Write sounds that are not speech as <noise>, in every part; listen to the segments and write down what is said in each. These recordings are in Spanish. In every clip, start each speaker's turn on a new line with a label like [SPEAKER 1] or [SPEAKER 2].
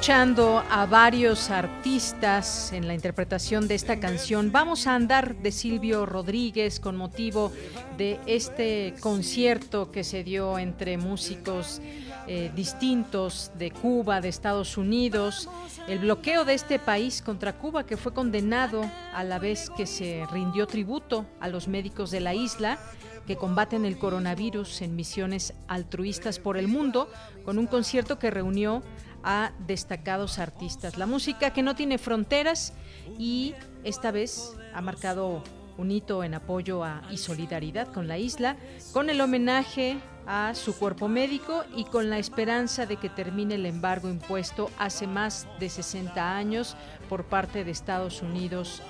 [SPEAKER 1] Escuchando a varios artistas en la interpretación de esta canción. Vamos a andar de Silvio Rodríguez con motivo de este concierto que se dio entre músicos eh, distintos de Cuba, de Estados Unidos, el bloqueo de este país contra Cuba que fue condenado a la vez que se rindió tributo a los médicos de la isla que combaten el coronavirus en misiones altruistas por el mundo, con un concierto que reunió a destacados artistas. La música que no tiene fronteras y esta vez ha marcado un hito en apoyo a, y solidaridad con la isla, con el homenaje a su cuerpo médico y con la esperanza de que termine el embargo impuesto hace más de 60 años por parte de Estados Unidos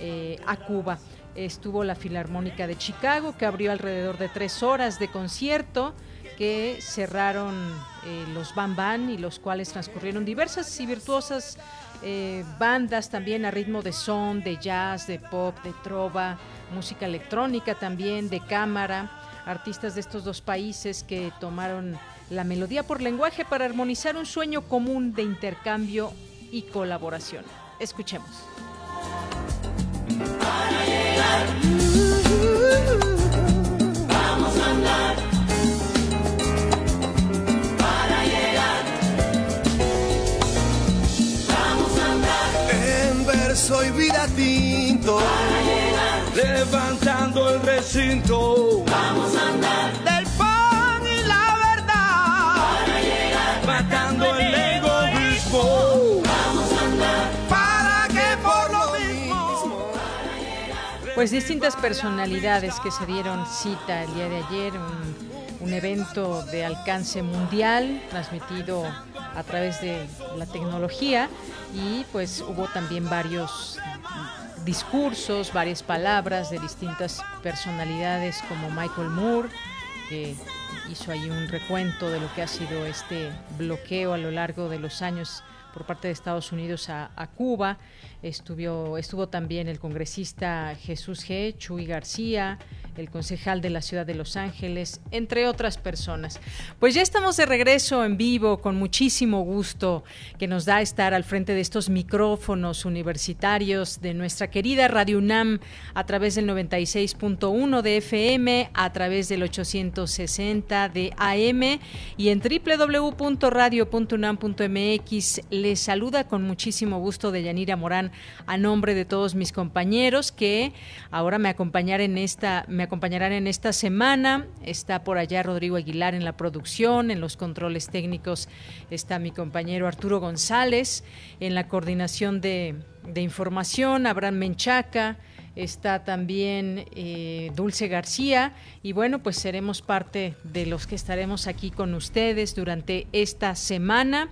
[SPEAKER 1] eh, a Cuba. Estuvo la Filarmónica de Chicago, que abrió alrededor de tres horas de concierto que cerraron eh, los Bam Bam y los cuales transcurrieron diversas y virtuosas eh, bandas también a ritmo de son, de jazz, de pop, de trova, música electrónica también, de cámara, artistas de estos dos países que tomaron la melodía por lenguaje para armonizar un sueño común de intercambio y colaboración. Escuchemos.
[SPEAKER 2] Vamos a andar. Soy vida tinto. Levantando el recinto. Vamos a andar. Del pan y la verdad. Para llegar. Matando el egoísmo. Vamos a andar. Para que por lo mismo.
[SPEAKER 1] Pues distintas personalidades que se dieron cita el día de ayer. Un, un evento de alcance mundial transmitido a través de la tecnología y pues hubo también varios discursos, varias palabras de distintas personalidades como Michael Moore, que hizo ahí un recuento de lo que ha sido este bloqueo a lo largo de los años por parte de Estados Unidos a, a Cuba. Estuvo, estuvo también el congresista Jesús G. Chuy García, el concejal de la ciudad de Los Ángeles, entre otras personas. Pues ya estamos de regreso en vivo con muchísimo gusto que nos da estar al frente de estos micrófonos universitarios de nuestra querida Radio UNAM a través del 96.1 de FM, a través del 860 de AM y en www.radio.unam.mx. Les saluda con muchísimo gusto de Yanira Morán a nombre de todos mis compañeros que ahora me acompañarán en esta acompañarán en esta semana. Está por allá Rodrigo Aguilar en la producción, en los controles técnicos está mi compañero Arturo González, en la coordinación de, información, Abraham Menchaca, está también eh, Dulce García y bueno, pues seremos parte de los que estaremos aquí con ustedes durante esta semana,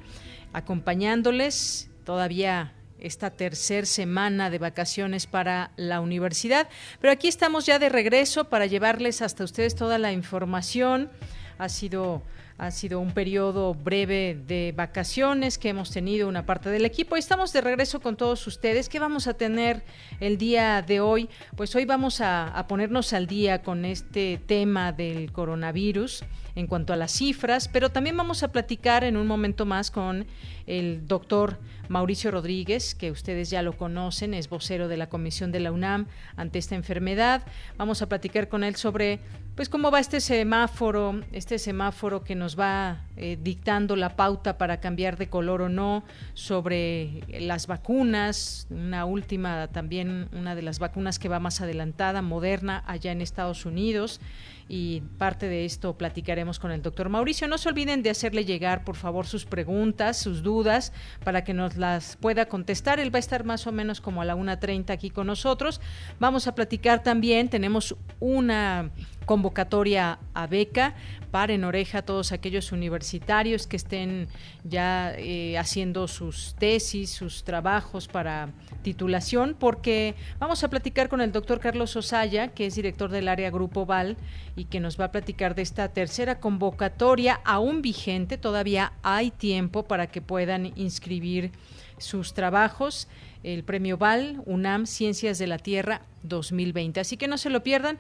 [SPEAKER 1] acompañándoles todavía esta tercera semana de vacaciones para la universidad. Pero aquí estamos ya de regreso para llevarles hasta ustedes toda la información. Ha sido Ha sido un periodo breve de vacaciones que hemos tenido una parte del equipo. Estamos de regreso con todos ustedes. ¿Qué vamos a tener el día de hoy? Pues hoy vamos a, a ponernos al día con este tema del coronavirus en cuanto a las cifras, pero también vamos a platicar en un momento más con el doctor Mauricio Rodríguez, que ustedes ya lo conocen, es vocero de la Comisión de la UNAM ante esta enfermedad. Vamos a platicar con él sobre pues cómo va este semáforo, este semáforo que nos va eh, dictando la pauta para cambiar de color o no, sobre las vacunas, una última también, una de las vacunas que va más adelantada, moderna, allá en Estados Unidos y parte de esto platicaremos con el doctor Mauricio. No se olviden de hacerle llegar, por favor, sus preguntas, sus dudas, para que nos las pueda contestar. Él va a estar más o menos como a la 1.30 aquí con nosotros. Vamos a platicar también, tenemos una convocatoria a beca en oreja a todos aquellos universitarios que estén ya eh, haciendo sus tesis, sus trabajos para titulación, porque vamos a platicar con el doctor Carlos Osaya, que es director del área Grupo Val, y que nos va a platicar de esta tercera convocatoria aún vigente. Todavía hay tiempo para que puedan inscribir sus trabajos el premio Val UNAM Ciencias de la Tierra 2020. Así que no se lo pierdan.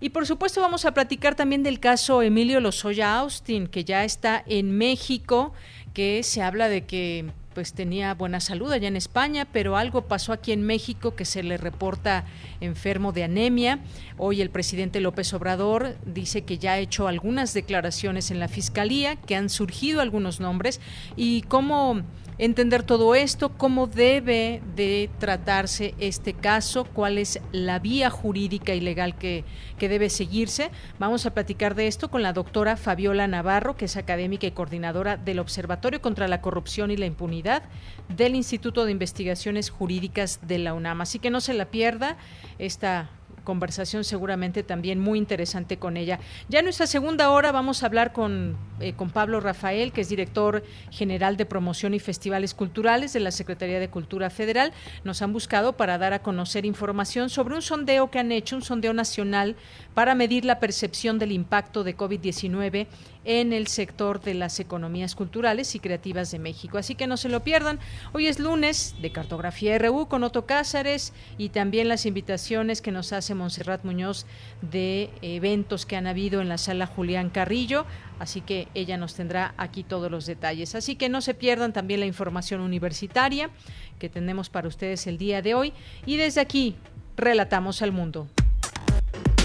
[SPEAKER 1] Y por supuesto vamos a platicar también del caso Emilio Lozoya Austin, que ya está en México, que se habla de que pues tenía buena salud allá en España, pero algo pasó aquí en México que se le reporta enfermo de anemia. Hoy el presidente López Obrador dice que ya ha hecho algunas declaraciones en la fiscalía, que han surgido algunos nombres y cómo entender todo esto, cómo debe de tratarse este caso, cuál es la vía jurídica y legal que, que, debe seguirse. Vamos a platicar de esto con la doctora Fabiola Navarro, que es académica y coordinadora del Observatorio contra la Corrupción y la Impunidad del Instituto de Investigaciones Jurídicas de la UNAM. Así que no se la pierda esta conversación seguramente también muy interesante con ella. Ya en nuestra segunda hora vamos a hablar con, eh, con Pablo Rafael, que es director general de promoción y festivales culturales de la Secretaría de Cultura Federal. Nos han buscado para dar a conocer información sobre un sondeo que han hecho, un sondeo nacional para medir la percepción del impacto de COVID-19 en el sector de las economías culturales y creativas de México. Así que no se lo pierdan. Hoy es lunes de Cartografía RU con Otto Cázares y también las invitaciones que nos hace Montserrat Muñoz de eventos que han habido en la sala Julián Carrillo. Así que ella nos tendrá aquí todos los detalles. Así que no se pierdan también la información universitaria que tenemos para ustedes el día de hoy. Y desde aquí, relatamos al mundo.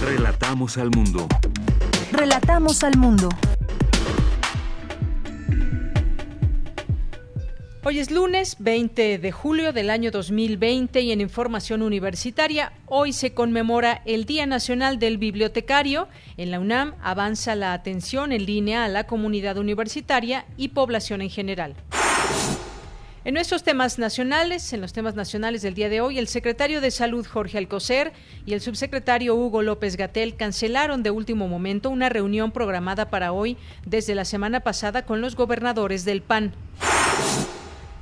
[SPEAKER 3] Relatamos al mundo.
[SPEAKER 4] Relatamos al mundo.
[SPEAKER 1] Hoy es lunes 20 de julio del año 2020 y en Información Universitaria hoy se conmemora el Día Nacional del Bibliotecario. En la UNAM avanza la atención en línea a la comunidad universitaria y población en general. En nuestros temas nacionales, en los temas nacionales del día de hoy, el secretario de Salud Jorge Alcocer y el subsecretario Hugo López Gatel cancelaron de último momento una reunión programada para hoy desde la semana pasada con los gobernadores del PAN.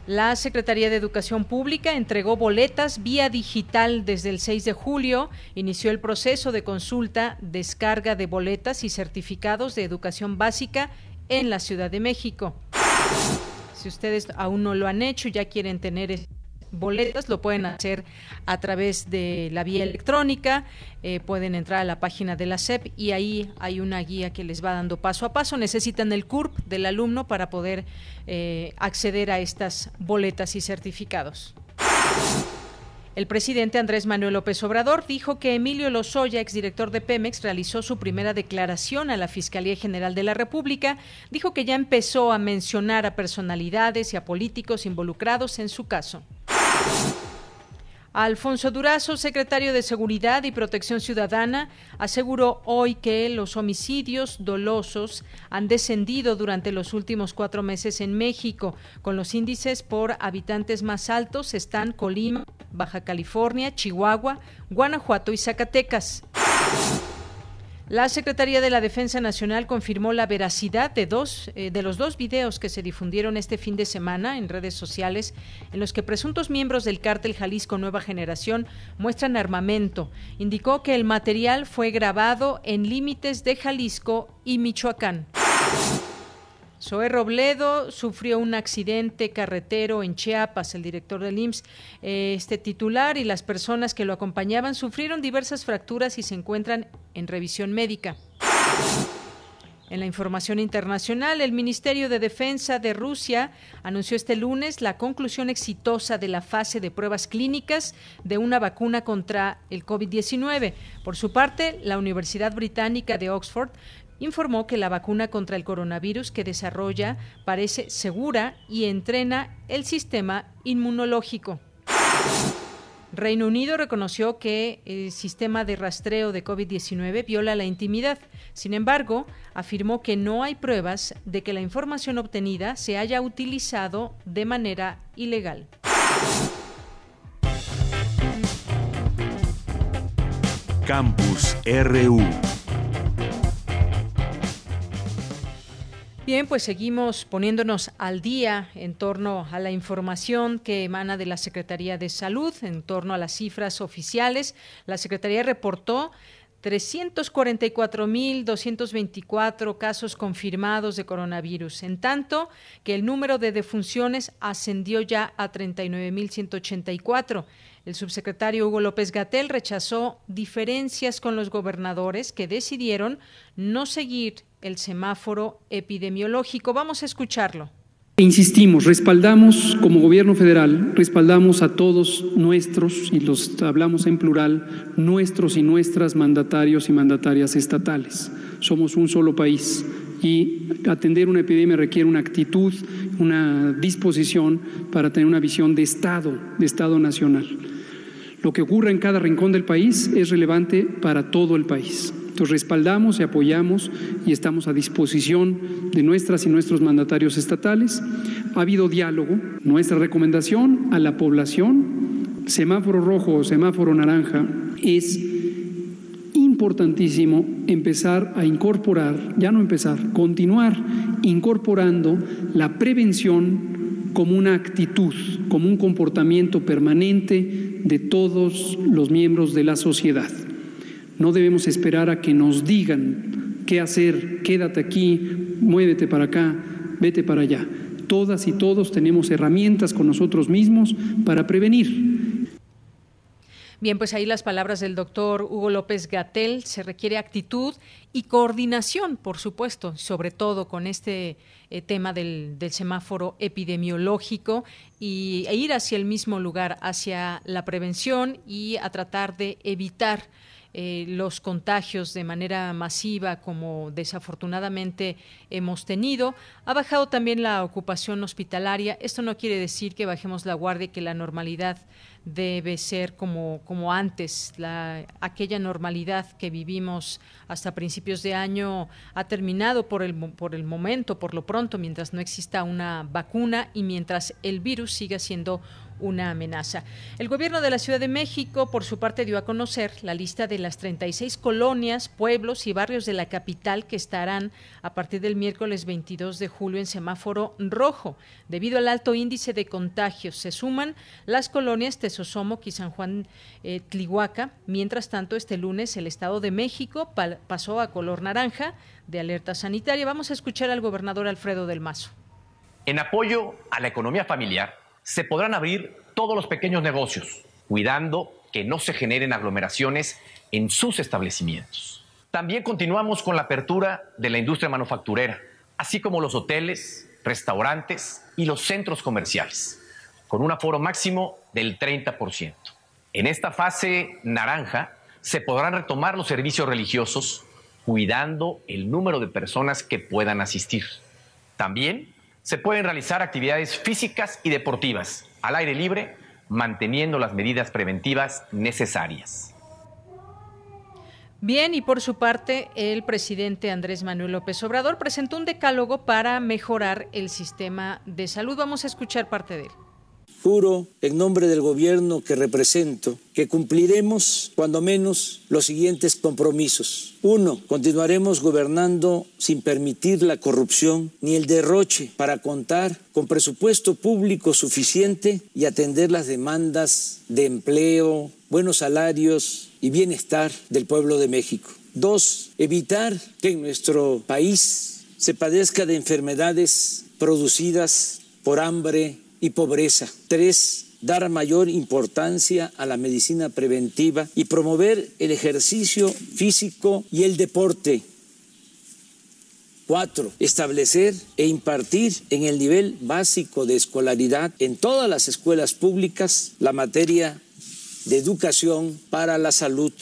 [SPEAKER 1] La Secretaría de Educación Pública entregó boletas vía digital desde el 6 de julio. Inició el proceso de consulta, descarga de boletas y certificados de educación básica en la Ciudad de México. Si ustedes aún no lo han hecho ya quieren tener boletas, lo pueden hacer a través de la vía electrónica, eh, pueden entrar a la página de la SEP y ahí hay una guía que les va dando paso a paso. Necesitan el CURP del alumno para poder eh, acceder a estas boletas y certificados. El presidente Andrés Manuel López Obrador dijo que Emilio Lozoya, exdirector de Pemex, realizó su primera declaración a la Fiscalía General de la República. Dijo que ya empezó a mencionar a personalidades y a políticos involucrados en su caso. Alfonso Durazo, secretario de Seguridad y Protección Ciudadana, aseguró hoy que los homicidios dolosos han descendido durante los últimos cuatro meses en México. Con los índices por habitantes más altos están Colima, Baja California, Chihuahua, Guanajuato y Zacatecas. La Secretaría de la Defensa Nacional confirmó la veracidad de dos eh, de los dos videos que se difundieron este fin de semana en redes sociales en los que presuntos miembros del cártel Jalisco Nueva Generación muestran armamento. Indicó que el material fue grabado en límites de Jalisco y Michoacán. Zoe Robledo sufrió un accidente carretero en Chiapas, el director del IMSS. Este titular y las personas que lo acompañaban sufrieron diversas fracturas y se encuentran en revisión médica. En la información internacional, el Ministerio de Defensa de Rusia anunció este lunes la conclusión exitosa de la fase de pruebas clínicas de una vacuna contra el COVID-19. Por su parte, la Universidad Británica de Oxford informó que la vacuna contra el coronavirus que desarrolla parece segura y entrena el sistema inmunológico. Reino Unido reconoció que el sistema de rastreo de COVID-19 viola la intimidad. Sin embargo, afirmó que no hay pruebas de que la información obtenida se haya utilizado de manera ilegal.
[SPEAKER 3] Campus RU
[SPEAKER 1] Bien, pues seguimos poniéndonos al día en torno a la información que emana de la Secretaría de Salud, en torno a las cifras oficiales. La Secretaría reportó 344.224 casos confirmados de coronavirus, en tanto que el número de defunciones ascendió ya a 39.184. El subsecretario Hugo López Gatel rechazó diferencias con los gobernadores que decidieron no seguir el semáforo epidemiológico. Vamos a escucharlo.
[SPEAKER 5] Insistimos, respaldamos como gobierno federal, respaldamos a todos nuestros, y los hablamos en plural, nuestros y nuestras mandatarios y mandatarias estatales. Somos un solo país y atender una epidemia requiere una actitud, una disposición para tener una visión de Estado, de Estado nacional. Lo que ocurra en cada rincón del país es relevante para todo el país. Respaldamos y apoyamos y estamos a disposición de nuestras y nuestros mandatarios estatales. Ha habido diálogo. Nuestra recomendación a la población, semáforo rojo o semáforo naranja, es importantísimo empezar a incorporar, ya no empezar, continuar incorporando la prevención como una actitud, como un comportamiento permanente de todos los miembros de la sociedad. No debemos esperar a que nos digan qué hacer, quédate aquí, muévete para acá, vete para allá. Todas y todos tenemos herramientas con nosotros mismos para prevenir.
[SPEAKER 1] Bien, pues ahí las palabras del doctor Hugo López Gatel. Se requiere actitud y coordinación, por supuesto, sobre todo con este eh, tema del, semáforo epidemiológico y, e ir hacia el mismo lugar, hacia la prevención y a tratar de evitar eh, los contagios de manera masiva como desafortunadamente hemos tenido. Ha bajado también la ocupación hospitalaria. Esto no quiere decir que bajemos la guardia y que la normalidad debe ser como, como antes. La, aquella normalidad que vivimos hasta principios de año ha terminado por el, por el momento, por lo pronto, mientras no exista una vacuna y mientras el virus siga siendo una amenaza. El gobierno de la Ciudad de México, por su parte, dio a conocer la lista de las 36 colonias, pueblos y barrios de la capital que estarán a partir del miércoles 22 de julio en semáforo rojo. Debido al alto índice de contagios, se suman las colonias Tesosomo y San Juan eh, Tlihuaca. Mientras tanto, este lunes el Estado de México pasó a color naranja de alerta sanitaria. Vamos a escuchar al gobernador Alfredo del Mazo.
[SPEAKER 6] En apoyo a la economía familiar, se podrán abrir todos los pequeños negocios, cuidando que no se generen aglomeraciones en sus establecimientos. También continuamos con la apertura de la industria manufacturera, así como los hoteles, restaurantes y los centros comerciales, con un aforo máximo del 30%. En esta fase naranja se podrán retomar los servicios religiosos, cuidando el número de personas que puedan asistir. También se pueden realizar actividades físicas y deportivas al aire libre, manteniendo las medidas preventivas necesarias.
[SPEAKER 1] Bien, y por su parte, el presidente Andrés Manuel López Obrador presentó un decálogo para mejorar el sistema de salud. Vamos a escuchar parte de él.
[SPEAKER 7] Juro en nombre del gobierno que represento que cumpliremos cuando menos los siguientes compromisos. Uno, continuaremos gobernando sin permitir la corrupción ni el derroche para contar con presupuesto público suficiente y atender las demandas de empleo, buenos salarios y bienestar del pueblo de México. Dos, evitar que en nuestro país se padezca de enfermedades producidas por hambre y pobreza. Tres, dar mayor importancia a la medicina preventiva y promover el ejercicio físico y el deporte. Cuatro, establecer e impartir en el nivel básico de escolaridad en todas las escuelas públicas la materia de educación para la salud.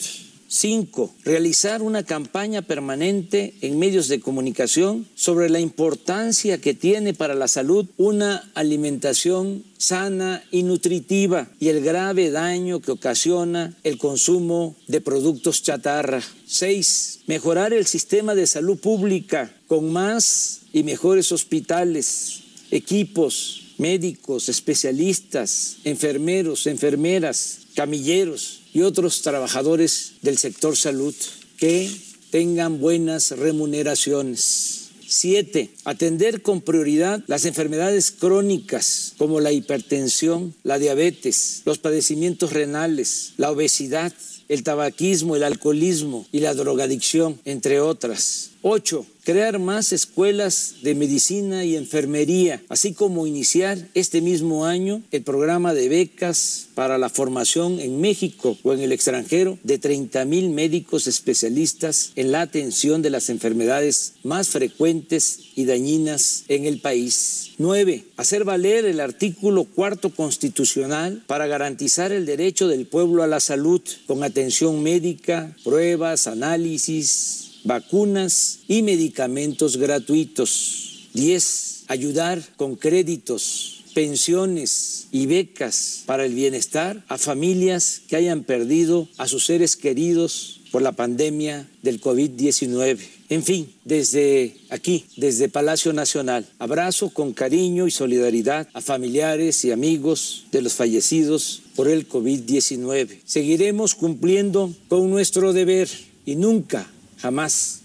[SPEAKER 7] Cinco, realizar una campaña permanente en medios de comunicación sobre la importancia que tiene para la salud una alimentación sana y nutritiva y el grave daño que ocasiona el consumo de productos chatarra. Seis, mejorar el sistema de salud pública con más y mejores hospitales, equipos, médicos, especialistas, enfermeros, enfermeras, camilleros y otros trabajadores del sector salud que tengan buenas remuneraciones. Siete, atender con prioridad las enfermedades crónicas como la hipertensión, la diabetes, los padecimientos renales, la obesidad, el tabaquismo, el alcoholismo y la drogadicción, entre otras. Ocho, crear más escuelas de medicina y enfermería, así como iniciar este mismo año el programa de becas para la formación en México o en el extranjero de 30 mil médicos especialistas en la atención de las enfermedades más frecuentes y dañinas en el país. 9. Hacer valer el artículo cuarto constitucional para garantizar el derecho del pueblo a la salud con atención médica, pruebas, análisis, vacunas y medicamentos gratuitos. 10. Ayudar con créditos, pensiones y becas para el bienestar a familias que hayan perdido a sus seres queridos por la pandemia del COVID-19. En fin, desde aquí, desde Palacio Nacional, abrazo con cariño y solidaridad a familiares y amigos de los fallecidos por el COVID-19. Seguiremos cumpliendo con nuestro deber y nunca Jamás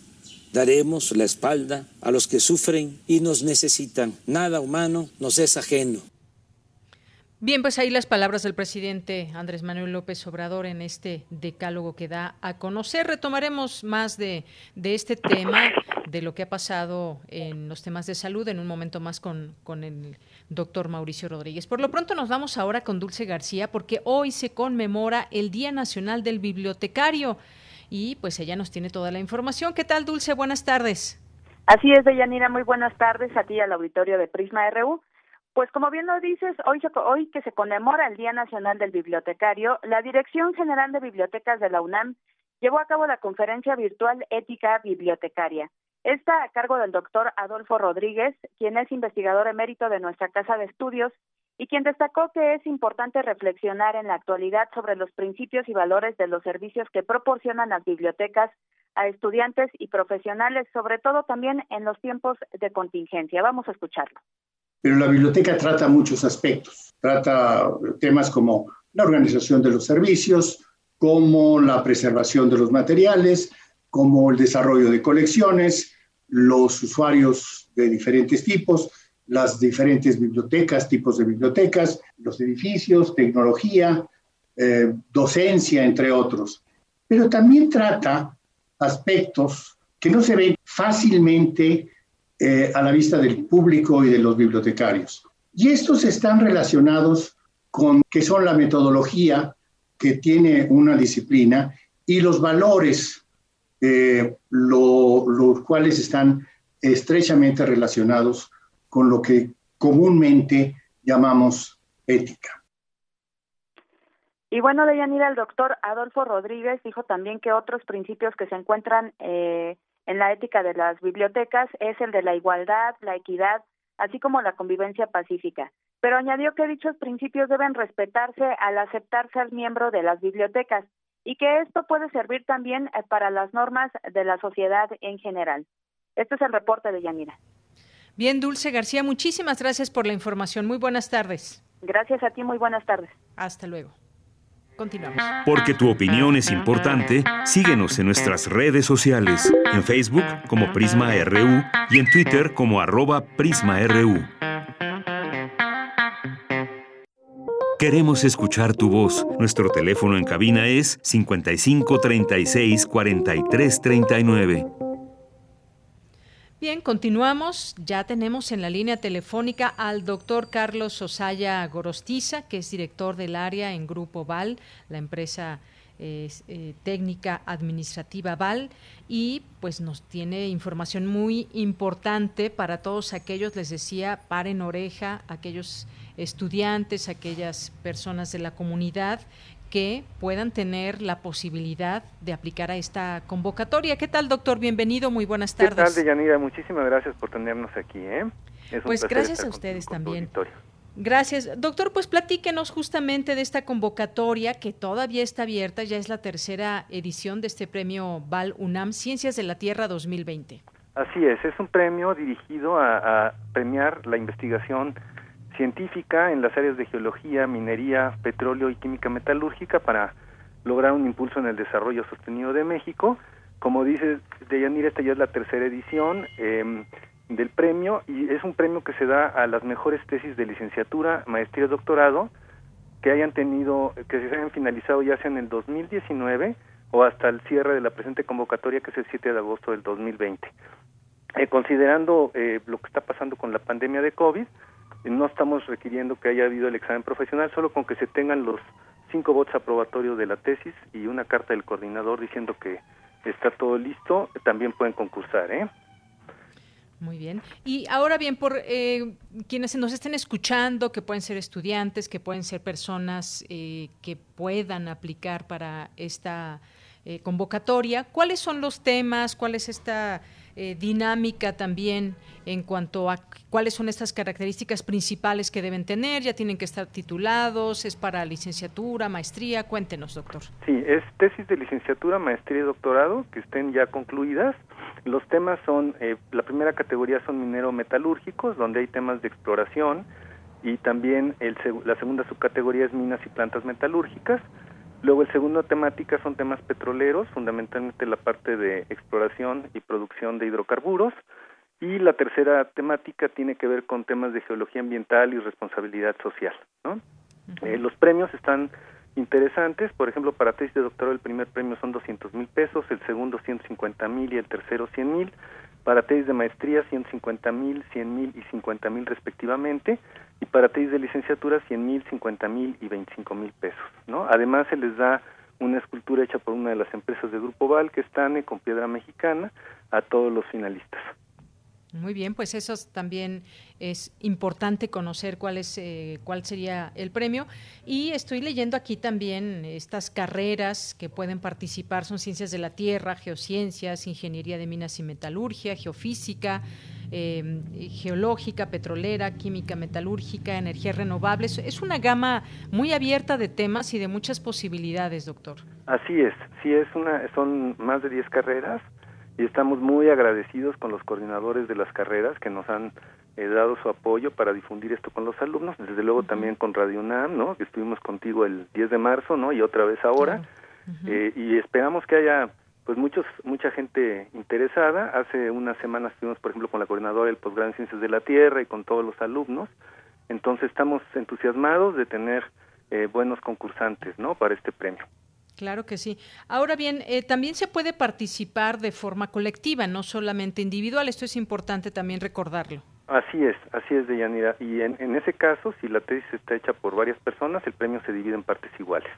[SPEAKER 7] daremos la espalda a los que sufren y nos necesitan. Nada humano nos es ajeno.
[SPEAKER 1] Bien, pues ahí las palabras del presidente Andrés Manuel López Obrador en este decálogo que da a conocer. Retomaremos más de, de este tema, de lo que ha pasado en los temas de salud en un momento más con, con el doctor Mauricio Rodríguez. Por lo pronto nos vamos ahora con Dulce García porque hoy se conmemora el Día Nacional del Bibliotecario y pues ella nos tiene toda la información. ¿Qué tal, Dulce? Buenas tardes.
[SPEAKER 8] Así es, Deyanira, muy buenas tardes a ti al auditorio de Prisma RU. Pues como bien lo dices, hoy, hoy que se conmemora el Día Nacional del Bibliotecario, la Dirección General de Bibliotecas de la UNAM llevó a cabo la conferencia virtual Ética Bibliotecaria. Está a cargo del doctor Adolfo Rodríguez, quien es investigador emérito de nuestra Casa de Estudios y quien destacó que es importante reflexionar en la actualidad sobre los principios y valores de los servicios que proporcionan las bibliotecas a estudiantes y profesionales, sobre todo también en los tiempos de contingencia. Vamos a escucharlo.
[SPEAKER 9] Pero la biblioteca trata muchos aspectos. Trata temas como la organización de los servicios, como la preservación de los materiales, como el desarrollo de colecciones, los usuarios de diferentes tipos, las diferentes bibliotecas, tipos de bibliotecas, los edificios, tecnología, eh, docencia, entre otros. Pero también trata aspectos que no se ven fácilmente eh, a la vista del público y de los bibliotecarios. Y estos están relacionados con qué son la metodología que tiene una disciplina y los valores, eh, los cuales están estrechamente relacionados con lo que comúnmente llamamos ética.
[SPEAKER 8] Y bueno, Deyanira, el doctor Adolfo Rodríguez dijo también que otros principios que se encuentran eh, en la ética de las bibliotecas es el de la igualdad, la equidad, así como la convivencia pacífica. Pero añadió que dichos principios deben respetarse al aceptarse al miembro de las bibliotecas y que esto puede servir también eh, para las normas de la sociedad en general. Este es el reporte de Yanira.
[SPEAKER 1] Bien, Dulce García, muchísimas gracias por la información. Muy buenas tardes.
[SPEAKER 8] Gracias a ti, muy buenas tardes.
[SPEAKER 1] Hasta luego. Continuamos.
[SPEAKER 3] Porque tu opinión es importante, síguenos en nuestras redes sociales, en Facebook como Prisma RU y en Twitter como arroba PrismaRU. Queremos escuchar tu voz. Nuestro teléfono en cabina es 55 36 43 39.
[SPEAKER 1] Bien, continuamos. Ya tenemos en la línea telefónica al doctor Carlos Osaya Gorostiza, que es director del área en Grupo Val, la empresa eh, técnica administrativa Val, y pues nos tiene información muy importante para todos aquellos, les decía, paren oreja, aquellos estudiantes, aquellas personas de la comunidad que puedan tener la posibilidad de aplicar a esta convocatoria. ¿Qué tal, doctor? Bienvenido, muy buenas tardes.
[SPEAKER 10] ¿Qué tal, Deyanira? Muchísimas gracias por tenernos aquí. ¿eh?
[SPEAKER 1] pues gracias a ustedes también. Gracias. Doctor, pues platíquenos justamente de esta convocatoria que todavía está abierta, ya es la tercera edición de este premio Val UNAM Ciencias de la Tierra 2020.
[SPEAKER 10] Así es, es un premio dirigido a, a premiar la investigación científica en las áreas de geología, minería, petróleo y química metalúrgica para lograr un impulso en el desarrollo sostenido de México. Como dice Deyanira, esta ya es la tercera edición eh, del premio y es un premio que se da a las mejores tesis de licenciatura, maestría y doctorado que hayan tenido, que se hayan finalizado ya sea en el 2019 o hasta el cierre de la presente convocatoria que es el 7 de agosto del 2020. Eh, considerando eh, lo que está pasando con la pandemia de COVID, no estamos requiriendo que haya habido el examen profesional, solo con que se tengan los cinco votos aprobatorios de la tesis y una carta del coordinador diciendo que está todo listo, también pueden concursar, ¿eh?
[SPEAKER 1] Muy bien. Y ahora bien, por eh, quienes nos estén escuchando, que pueden ser estudiantes, que pueden ser personas eh, que puedan aplicar para esta eh, convocatoria, ¿cuáles son los temas? ¿Cuál es esta eh, dinámica también en cuanto a cuáles son estas características principales que deben tener, ya tienen que estar titulados, es para licenciatura, maestría, cuéntenos, doctor.
[SPEAKER 10] Sí, es tesis de licenciatura, maestría y doctorado que estén ya concluidas. Los temas son, eh, la primera categoría son minero-metalúrgicos, donde hay temas de exploración, y también el, la segunda subcategoría es minas y plantas metalúrgicas. Luego el segundo temática son temas petroleros, fundamentalmente la parte de exploración y producción de hidrocarburos. Y la tercera temática tiene que ver con temas de geología ambiental y responsabilidad social. ¿no? eh, los premios están interesantes, por ejemplo, para tesis de doctorado el primer premio son 200 mil pesos, el segundo 150 mil y el tercero 100 mil. Para tesis de maestría 150 mil, 100 mil y 50 mil respectivamente y para tesis de licenciatura 100 mil, 50 mil y 25 mil pesos. ¿no? Además se les da una escultura hecha por una de las empresas de Grupo Val, que están con piedra mexicana, a todos los finalistas.
[SPEAKER 1] Muy bien, pues eso también es importante conocer cuál es eh, cuál sería el premio y estoy leyendo aquí también estas carreras que pueden participar son ciencias de la tierra, geociencias, ingeniería de minas y metalurgia, geofísica, eh, geológica, petrolera, química metalúrgica, energías renovables. Es una gama muy abierta de temas y de muchas posibilidades, doctor.
[SPEAKER 10] Así es, sí es una, son más de 10 carreras y estamos muy agradecidos con los coordinadores de las carreras que nos han eh, dado su apoyo para difundir esto con los alumnos, desde luego también con Radio UNAM, ¿no? que estuvimos contigo el 10 de marzo ¿no? y otra vez ahora, eh, y esperamos que haya pues muchos mucha gente interesada. Hace unas semanas estuvimos, por ejemplo, con la coordinadora del posgrado en Ciencias de la Tierra y con todos los alumnos. Entonces estamos entusiasmados de tener eh, buenos concursantes, ¿no? Para este premio.
[SPEAKER 1] Claro que sí. Ahora bien, eh, también se puede participar de forma colectiva, no solamente individual. Esto es importante también recordarlo.
[SPEAKER 10] Así es, así es, Deyanira. Y en, en ese caso, si la tesis está hecha por varias personas, el premio se divide en partes iguales.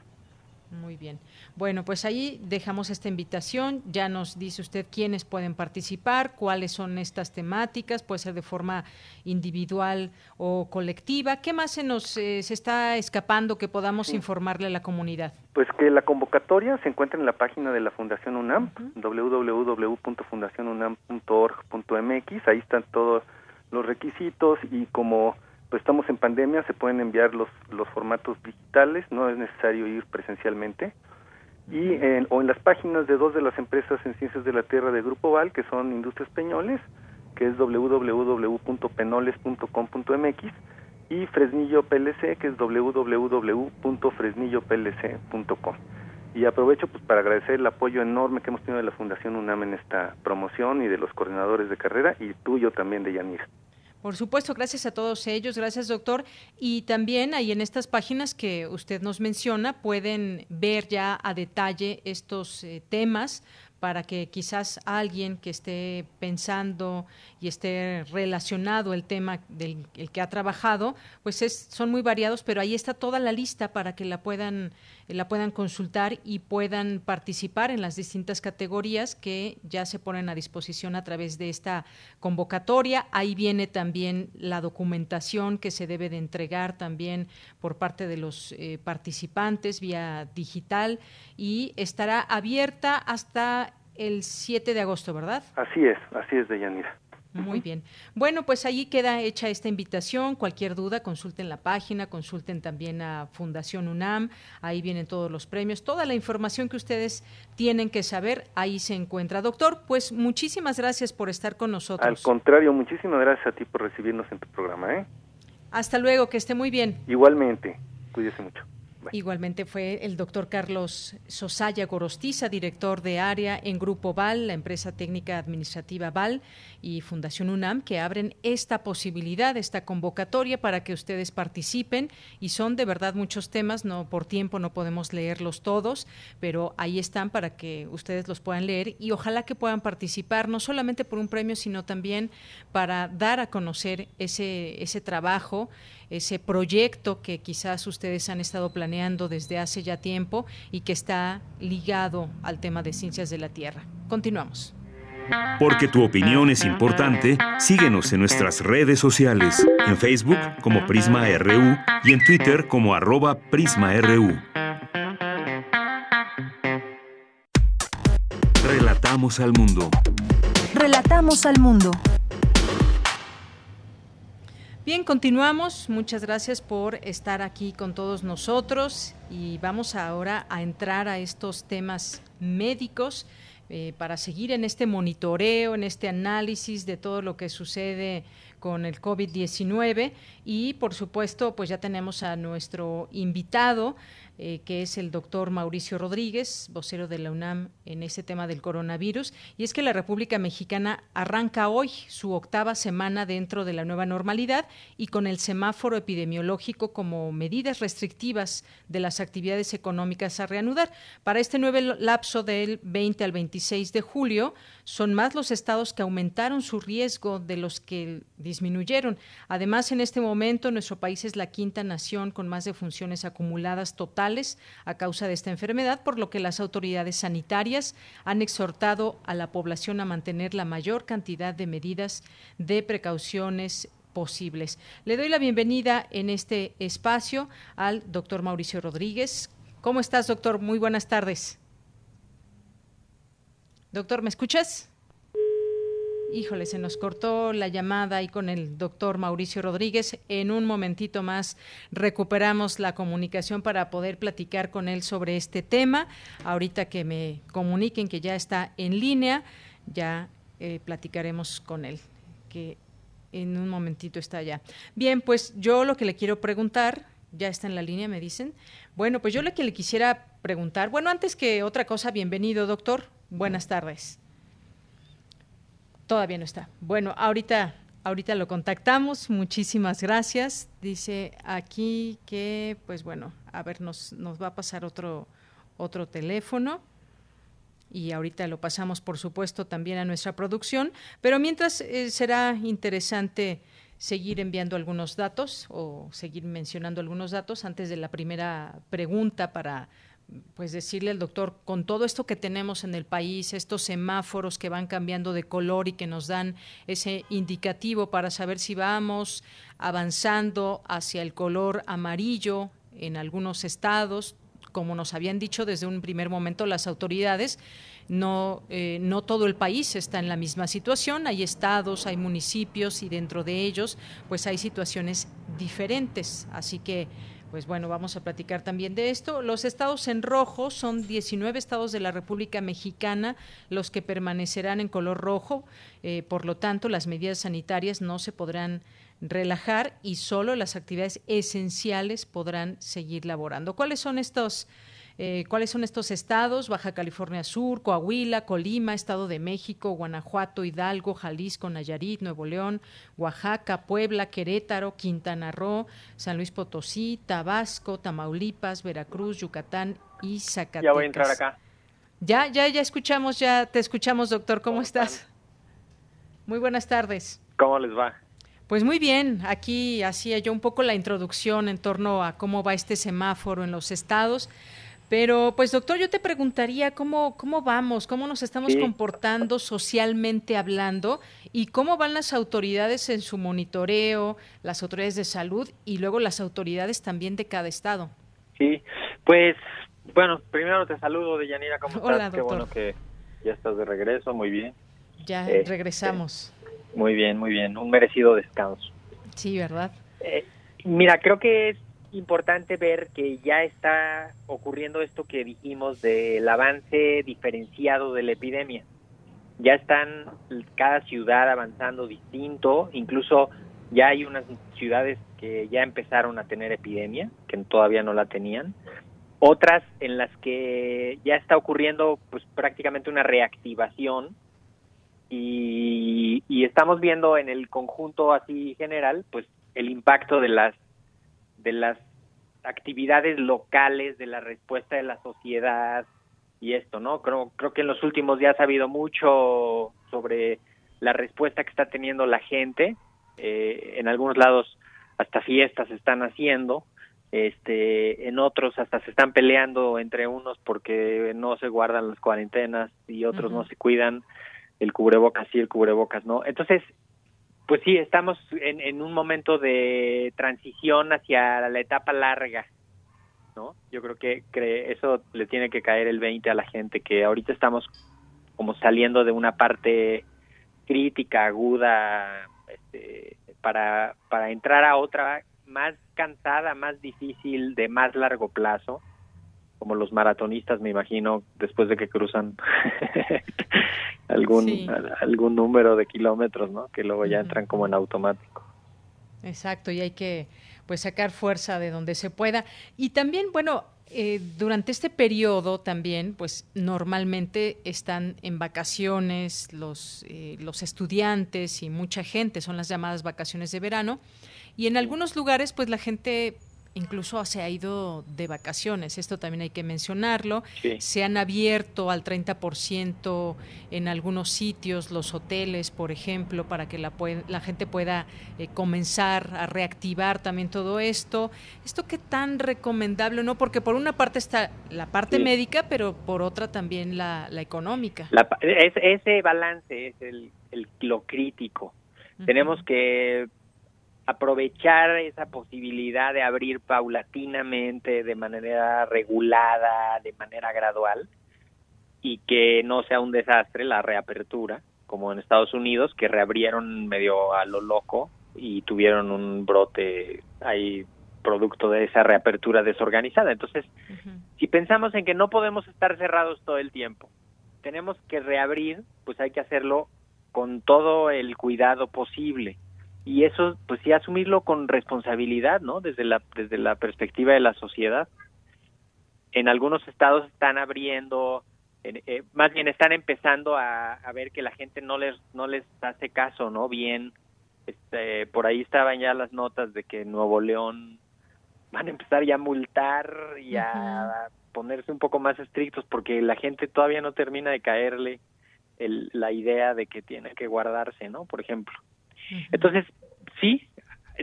[SPEAKER 1] Muy bien. Bueno, pues ahí dejamos esta invitación. Ya nos dice usted quiénes pueden participar, cuáles son estas temáticas, puede ser de forma individual o colectiva. ¿Qué más se nos eh, se está escapando que podamos informarle a la comunidad?
[SPEAKER 10] Pues que la convocatoria se encuentra en la página de la Fundación UNAM, www.fundacionunam.org.mx. Ahí están todos los requisitos y como pues estamos en pandemia, se pueden enviar los, los formatos digitales, no es necesario ir presencialmente. Y en, o en las páginas de dos de las empresas en ciencias de la tierra de Grupo Val, que son Industrias Peñoles, que es www.penoles.com.mx, y Fresnillo PLC, que es www.fresnilloplc.com. Y aprovecho pues para agradecer el apoyo enorme que hemos tenido de la Fundación UNAM en esta promoción y de los coordinadores de carrera y tuyo también de Yanir.
[SPEAKER 1] Por supuesto, gracias a todos ellos, gracias doctor. Y también ahí en estas páginas que usted nos menciona pueden ver ya a detalle estos eh, temas para que quizás alguien que esté pensando y esté relacionado el tema del el que ha trabajado, pues es, son muy variados, pero ahí está toda la lista para que la puedan la puedan consultar y puedan participar en las distintas categorías que ya se ponen a disposición a través de esta convocatoria. Ahí viene también la documentación que se debe de entregar también por parte de los eh, participantes vía digital y estará abierta hasta el 7 de agosto, ¿verdad?
[SPEAKER 10] Así es, así es, Deyanira.
[SPEAKER 1] Muy bien. Bueno, pues allí queda hecha esta invitación. Cualquier duda, consulten la página, consulten también a Fundación UNAM. Ahí vienen todos los premios, toda la información que ustedes tienen que saber, ahí se encuentra. Doctor, pues muchísimas gracias por estar con nosotros.
[SPEAKER 10] Al contrario, muchísimas gracias a ti por recibirnos en tu programa. ¿eh?
[SPEAKER 1] Hasta luego, que esté muy bien.
[SPEAKER 10] Igualmente, cuídese mucho.
[SPEAKER 1] Igualmente fue el doctor Carlos Sosaya Gorostiza, director de área en Grupo VAL, la empresa técnica administrativa VAL y Fundación UNAM, que abren esta posibilidad, esta convocatoria para que ustedes participen. Y son de verdad muchos temas, no por tiempo no podemos leerlos todos, pero ahí están para que ustedes los puedan leer y ojalá que puedan participar, no solamente por un premio, sino también para dar a conocer ese, ese trabajo ese proyecto que quizás ustedes han estado planeando desde hace ya tiempo y que está ligado al tema de ciencias de la Tierra. Continuamos.
[SPEAKER 3] Porque tu opinión es importante, síguenos en nuestras redes sociales, en Facebook como Prisma RU y en Twitter como arroba PrismaRU. Relatamos al mundo.
[SPEAKER 4] Relatamos al mundo.
[SPEAKER 1] Bien, continuamos. Muchas gracias por estar aquí con todos nosotros y vamos ahora a entrar a estos temas médicos eh, para seguir en este monitoreo, en este análisis de todo lo que sucede con el COVID-19 y por supuesto pues ya tenemos a nuestro invitado eh, que es el doctor Mauricio Rodríguez, vocero de la UNAM en ese tema del coronavirus. Y es que la República Mexicana arranca hoy su octava semana dentro de la nueva normalidad y con el semáforo epidemiológico como medidas restrictivas de las actividades económicas a reanudar. Para este nuevo lapso del 20 al 26 de julio, son más los estados que aumentaron su riesgo de los que disminuyeron. Además, en este momento nuestro país es la quinta nación con más defunciones acumuladas totales a causa de esta enfermedad, por lo que las autoridades sanitarias han exhortado a la población a mantener la mayor cantidad de medidas de precauciones posibles. Le doy la bienvenida en este espacio al doctor Mauricio Rodríguez. ¿Cómo estás, doctor? Muy buenas tardes. Doctor, ¿me escuchas? Híjole, se nos cortó la llamada ahí con el doctor Mauricio Rodríguez. En un momentito más recuperamos la comunicación para poder platicar con él sobre este tema. Ahorita que me comuniquen que ya está en línea, ya eh, platicaremos con él, que en un momentito está ya. Bien, pues yo lo que le quiero preguntar, ya está en la línea, me dicen. Bueno, pues yo lo que le quisiera preguntar, bueno, antes que otra cosa, bienvenido, doctor. Buenas tardes. Todavía no está. Bueno, ahorita, ahorita lo contactamos. Muchísimas gracias. Dice aquí que, pues bueno, a ver, nos, nos va a pasar otro, otro teléfono y ahorita lo pasamos, por supuesto, también a nuestra producción. Pero mientras eh, será interesante seguir enviando algunos datos o seguir mencionando algunos datos antes de la primera pregunta para pues decirle al doctor, con todo esto que tenemos en el país, estos semáforos que van cambiando de color y que nos dan ese indicativo para saber si vamos avanzando hacia el color amarillo en algunos estados, como nos habían dicho desde un primer momento las autoridades, no, eh, no todo el país está en la misma situación, hay estados, hay municipios y dentro de ellos pues hay situaciones diferentes, así que pues bueno, vamos a platicar también de esto. Los estados en rojo son 19 estados de la República Mexicana los que permanecerán en color rojo, eh, por lo tanto las medidas sanitarias no se podrán relajar y solo las actividades esenciales podrán seguir laborando. ¿Cuáles son estos? Eh, ¿Cuáles son estos estados? Baja California Sur, Coahuila, Colima, Estado de México, Guanajuato, Hidalgo, Jalisco, Nayarit, Nuevo León, Oaxaca, Puebla, Querétaro, Quintana Roo, San Luis Potosí, Tabasco, Tamaulipas, Veracruz, Yucatán y Zacatecas.
[SPEAKER 11] Ya voy a entrar acá.
[SPEAKER 1] Ya, ya, ya escuchamos, ya te escuchamos, doctor. ¿Cómo, estás? Muy buenas tardes.
[SPEAKER 11] ¿Cómo les va?
[SPEAKER 1] Pues muy bien, aquí hacía yo un poco la introducción en torno a cómo va este semáforo en los estados. Pero, pues, doctor, yo te preguntaría cómo, cómo vamos, cómo nos estamos comportando socialmente hablando y cómo van las autoridades en su monitoreo, las autoridades de salud y luego las autoridades también de cada estado.
[SPEAKER 11] Sí, pues, bueno, primero te saludo, Deyanira, ¿cómo estás?
[SPEAKER 1] Hola,
[SPEAKER 11] Qué bueno que ya estás de regreso, muy bien.
[SPEAKER 1] Ya
[SPEAKER 11] Este,
[SPEAKER 1] regresamos.
[SPEAKER 11] Muy bien, muy bien, un merecido descanso.
[SPEAKER 1] Sí, ¿verdad?
[SPEAKER 11] Eh, mira, creo que es importante ver que ya está ocurriendo esto que dijimos del avance diferenciado de la epidemia. Ya están cada ciudad avanzando distinto, incluso ya hay unas ciudades que ya empezaron a tener epidemia, que todavía no la tenían. Otras en las que ya está ocurriendo pues prácticamente una reactivación y, y estamos viendo en el conjunto así general pues el impacto de las de las actividades locales, de la respuesta de la sociedad y esto, ¿no? Creo, creo que en los últimos días ha habido mucho sobre la respuesta que está teniendo la gente. Eh, en algunos lados hasta fiestas se están haciendo, este, en otros hasta se están peleando entre unos porque no se guardan las cuarentenas y otros no se cuidan el cubrebocas sí, el cubrebocas no. Entonces, pues sí, estamos en, en un momento de transición hacia la etapa larga, ¿no? Yo creo que cre- eso le tiene que caer el 20 a la gente, que ahorita estamos como saliendo de una parte crítica, aguda, este, para, para entrar a otra más cansada, más difícil, de más largo plazo, como los maratonistas, me imagino, después de que cruzan <laughs> algún
[SPEAKER 1] Sí.
[SPEAKER 11] a- algún número de kilómetros, ¿no? Que luego ya entran como en automático.
[SPEAKER 1] Exacto, y hay que pues sacar fuerza de donde se pueda. Y también, bueno, eh, durante este periodo también, pues normalmente están en vacaciones los, eh, los estudiantes y mucha gente, son las llamadas vacaciones de verano. Y en algunos lugares, pues la gente incluso se ha ido de vacaciones, esto también hay que mencionarlo.
[SPEAKER 11] Sí.
[SPEAKER 1] Se han abierto al 30% en algunos sitios, los hoteles, por ejemplo, para que la, la gente pueda eh, comenzar a reactivar también todo esto. ¿Esto qué tan recomendable no? Porque por una parte está la parte
[SPEAKER 11] Sí.
[SPEAKER 1] médica, pero por otra también la, la económica.
[SPEAKER 11] La es- ese balance es el, el- lo crítico. Tenemos que aprovechar esa posibilidad de abrir paulatinamente, de manera regulada, de manera gradual, y que no sea un desastre la reapertura, como en Estados Unidos, que reabrieron medio a lo loco y tuvieron un brote ahí producto de esa reapertura desorganizada. Entonces, si pensamos en que no podemos estar cerrados todo el tiempo, tenemos que reabrir, pues hay que hacerlo con todo el cuidado posible. Y eso, pues sí, asumirlo con responsabilidad, ¿no? Desde la, desde la perspectiva de la sociedad. En algunos estados están abriendo, en- eh, más bien están empezando a, a ver que la gente no les, no les hace caso, ¿no? Bien, este, por ahí estaban ya las notas de que en Nuevo León van a empezar ya a multar y a ponerse un poco más estrictos porque la gente todavía no termina de caerle el, la idea de que tiene que guardarse, ¿no? Por ejemplo. Entonces, sí,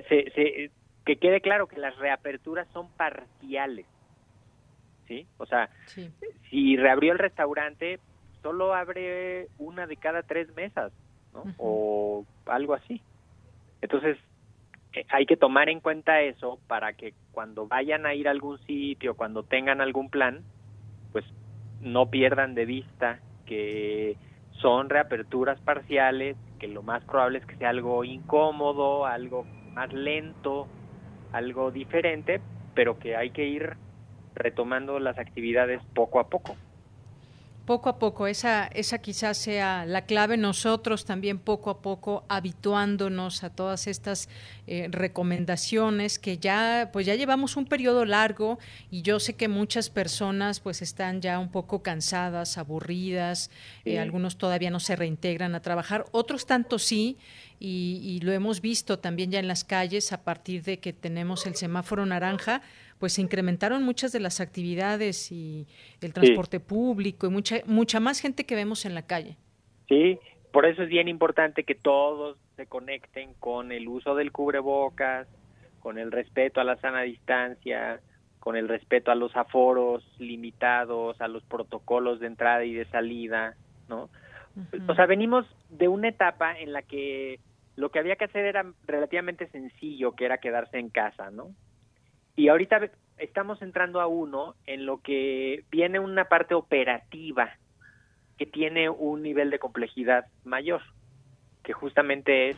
[SPEAKER 11] se, se- que quede claro que las reaperturas son parciales, ¿sí? O sea,
[SPEAKER 1] Sí.
[SPEAKER 11] si reabrió el restaurante, solo abre una de cada tres mesas, ¿no? O algo así. Entonces, eh, hay que tomar en cuenta eso para que cuando vayan a ir a algún sitio, cuando tengan algún plan, pues no pierdan de vista que son reaperturas parciales, que lo más probable es que sea algo incómodo, algo más lento, algo diferente, pero que hay que ir retomando las actividades poco a poco.
[SPEAKER 1] Poco a poco, esa, esa quizás sea la clave. Nosotros también poco a poco habituándonos a todas estas eh, recomendaciones que ya, pues ya llevamos un periodo largo y yo sé que muchas personas pues están ya un poco cansadas, aburridas, eh, algunos todavía no se reintegran a trabajar, otros tanto sí, y, y lo hemos visto también ya en las calles a partir de que tenemos el semáforo naranja, pues se incrementaron muchas de las actividades y el transporte público y mucha mucha más gente que vemos en la calle.
[SPEAKER 11] Sí, por eso es bien importante que todos se conecten con el uso del cubrebocas, con el respeto a la sana distancia, con el respeto a los aforos limitados, a los protocolos de entrada y de salida, ¿no? O sea, venimos de una etapa en la que lo que había que hacer era relativamente sencillo, que era quedarse en casa, ¿no? Y ahorita estamos entrando a uno en lo que viene una parte operativa que tiene un nivel de complejidad mayor, que justamente es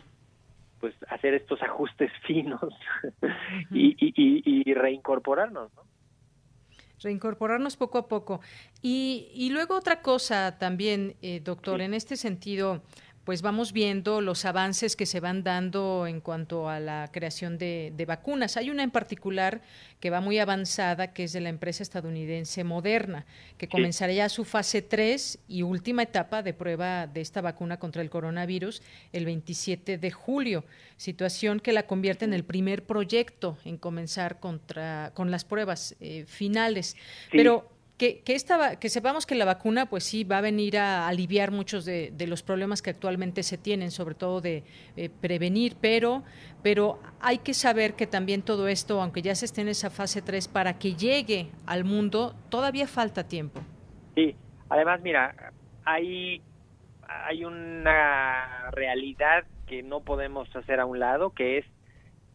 [SPEAKER 11] pues hacer estos ajustes <laughs> finos y, y, reincorporarnos, ¿no?
[SPEAKER 1] Reincorporarnos poco a poco. Y, y luego otra cosa también, eh, doctor, en este sentido, pues vamos viendo los avances que se van dando en cuanto a la creación de, vacunas. Hay una en particular que va muy avanzada, que es de la empresa estadounidense Moderna, que comenzaría su fase 3 y última etapa de prueba de esta vacuna contra el coronavirus el 27 de julio, situación que la convierte en el primer proyecto en comenzar contra, con las pruebas eh, finales. Pero que, que, esta, que sepamos que la vacuna, pues sí, va a venir a aliviar muchos de, los problemas que actualmente se tienen, sobre todo de eh, prevenir, pero, pero hay que saber que también todo esto, aunque ya se esté en esa fase 3, para que llegue al mundo, todavía falta tiempo.
[SPEAKER 11] Sí, además, mira, hay, hay una realidad que no podemos hacer a un lado, que es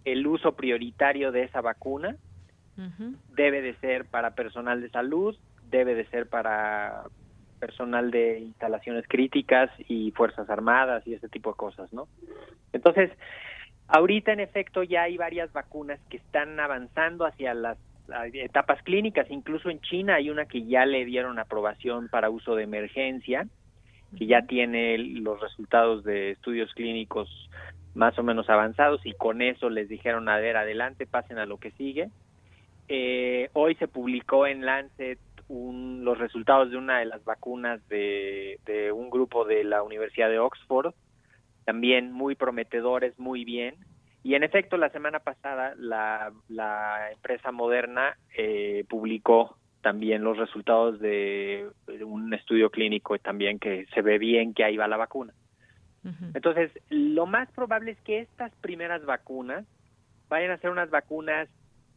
[SPEAKER 11] el uso prioritario de esa vacuna. Debe de ser para personal de salud, debe de ser para personal de instalaciones críticas y fuerzas armadas y ese tipo de cosas, ¿no? Entonces, ahorita en efecto ya hay varias vacunas que están avanzando hacia las etapas clínicas, incluso en China hay una que ya le dieron aprobación para uso de emergencia, que ya tiene los resultados de estudios clínicos más o menos avanzados y con eso les dijeron, a ver, adelante, pasen a lo que sigue. Eh, hoy se publicó en Lancet los resultados de una de las vacunas de, un grupo de la Universidad de Oxford, también muy prometedores, muy bien. Y en efecto, la semana pasada la, empresa moderna eh, publicó también los resultados de, un estudio clínico también que se ve bien que ahí va la vacuna. Entonces, lo más probable es que estas primeras vacunas vayan a ser unas vacunas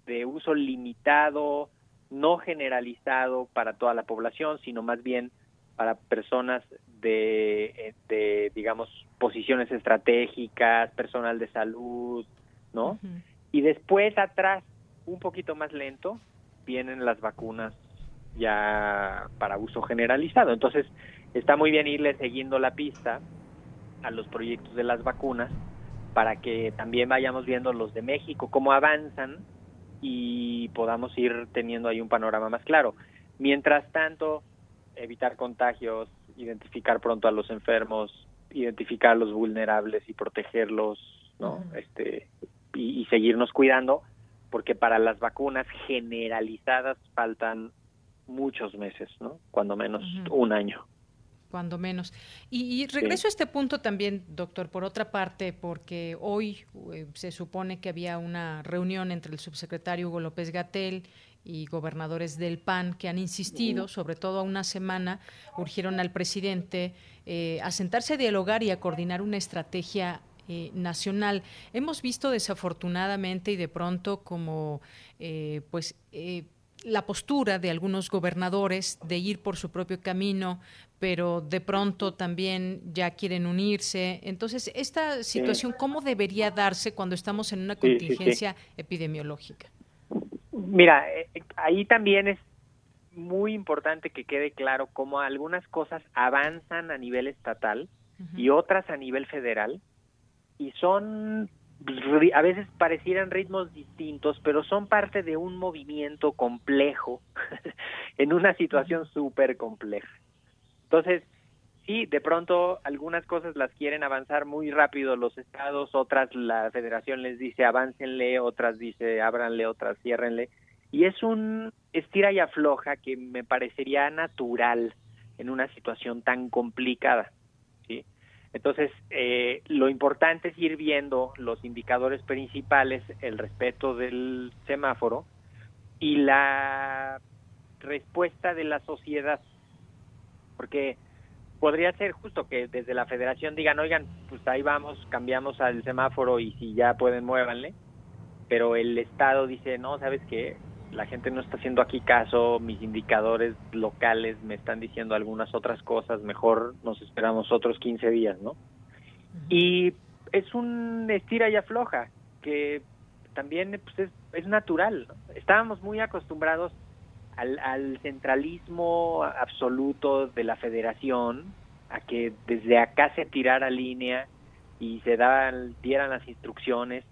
[SPEAKER 11] de uso limitado, no generalizado para toda la población, sino más bien para personas de, de digamos, posiciones estratégicas, personal de salud, ¿no? Y después atrás, un poquito más lento, vienen las vacunas ya para uso generalizado. Entonces, está muy bien irle siguiendo la pista a los proyectos de las vacunas para que también vayamos viendo los de México, cómo avanzan y podamos ir teniendo ahí un panorama más claro. Mientras tanto, evitar contagios, identificar pronto a los enfermos, identificar a los vulnerables y protegerlos, ¿no? Este y, seguirnos cuidando, porque para las vacunas generalizadas faltan muchos meses, ¿no? Cuando menos un año
[SPEAKER 1] cuando menos. Y, regreso a este punto también, doctor, por otra parte, porque hoy eh, se supone que había una reunión entre el subsecretario Hugo López Gatel y gobernadores del PAN que han insistido, sobre todo a una semana, urgieron al presidente eh, a sentarse a dialogar y a coordinar una estrategia eh, nacional. Hemos visto desafortunadamente y de pronto como pues la postura de algunos gobernadores de ir por su propio camino, pero de pronto también ya quieren unirse. Entonces, esta situación, ¿cómo debería darse cuando estamos en una contingencia epidemiológica?
[SPEAKER 11] Mira, eh, ahí también es muy importante que quede claro cómo algunas cosas avanzan a nivel estatal y otras a nivel federal y son a veces parecieran ritmos distintos, pero son parte de un movimiento complejo <laughs> en una situación súper compleja. Entonces, sí, de pronto algunas cosas las quieren avanzar muy rápido los estados, otras la federación les dice aváncenle, otras dice ábranle, otras ciérrenle. Y es un estira y afloja que me parecería natural en una situación tan complicada. Entonces, eh, lo importante es ir viendo los indicadores principales, el respeto del semáforo, y la respuesta de la sociedad. Porque podría ser justo que desde la federación digan, oigan, pues ahí vamos, cambiamos al semáforo y si ya pueden, muévanle. Pero el Estado dice, no, ¿sabes qué? La gente no está haciendo aquí caso, mis indicadores locales me están diciendo algunas otras cosas, mejor nos esperamos otros 15 días, ¿no? Y es un estira y afloja, que también pues, es, es natural. Estábamos muy acostumbrados al, al, centralismo absoluto de la federación, a que desde acá se tirara línea y se daban, dieran las instrucciones.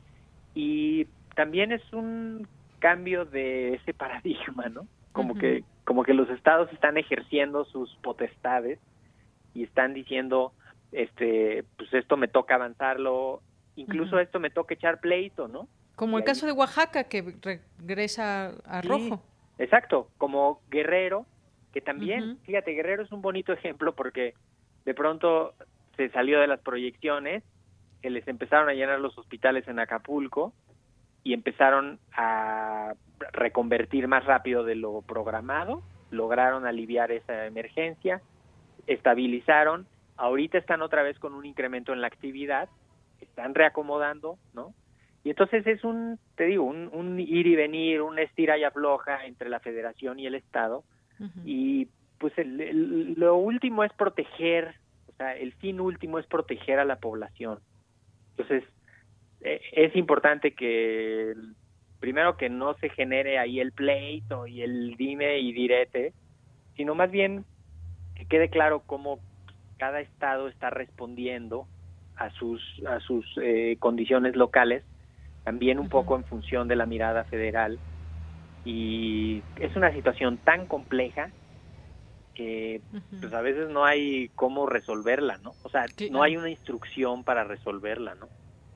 [SPEAKER 11] Y también es un cambio de ese paradigma, ¿no? Como que como que los estados están ejerciendo sus potestades y están diciendo este pues esto me toca avanzarlo, incluso esto me toca echar pleito, ¿no?
[SPEAKER 1] Como el caso de Oaxaca, que regresa a rojo.
[SPEAKER 11] Exacto, como Guerrero, que también, fíjate, Guerrero es un bonito ejemplo porque de pronto se salió de las proyecciones, que les empezaron a llenar los hospitales en Acapulco y empezaron a reconvertir más rápido de lo programado, lograron aliviar esa emergencia, estabilizaron, ahorita están otra vez con un incremento en la actividad, están reacomodando, ¿no? Y entonces es un, te digo, un, ir y venir, un estira y afloja entre la federación y el Estado. Y pues lo último es proteger, o sea, el fin último es proteger a la población. Entonces, es importante que, primero que no se genere ahí el pleito y el dime y direte, sino más bien que quede claro cómo cada estado está respondiendo a sus a sus eh, condiciones locales también un poco en función de la mirada federal. Y es una situación tan compleja que pues a veces no hay cómo resolverla, ¿no? O sea, no hay una instrucción para resolverla, ¿no?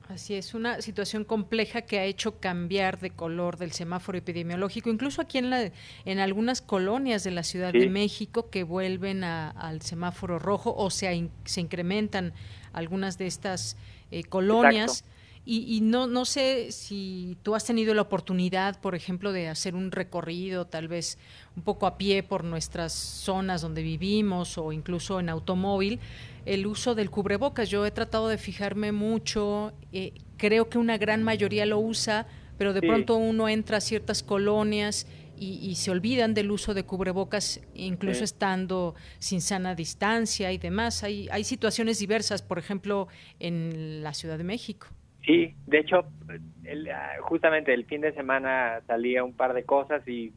[SPEAKER 1] Así es, una situación compleja que ha hecho cambiar de color del semáforo epidemiológico, incluso aquí en, la, en algunas colonias de la Ciudad de México que vuelven al semáforo rojo o se, se incrementan algunas de estas eh, colonias. Y, no, no sé si tú has tenido la oportunidad, por ejemplo, de hacer un recorrido, tal vez un poco a pie por nuestras zonas donde vivimos o incluso en automóvil, el uso del cubrebocas. Yo he tratado de fijarme mucho, eh, creo que una gran mayoría lo usa, pero de pronto uno entra a ciertas colonias y, se olvidan del uso de cubrebocas, incluso estando sin sana distancia y demás. Hay, hay situaciones diversas, por ejemplo, en la Ciudad de México.
[SPEAKER 11] Sí, de hecho, ah, justamente el fin de semana salía un par de cosas y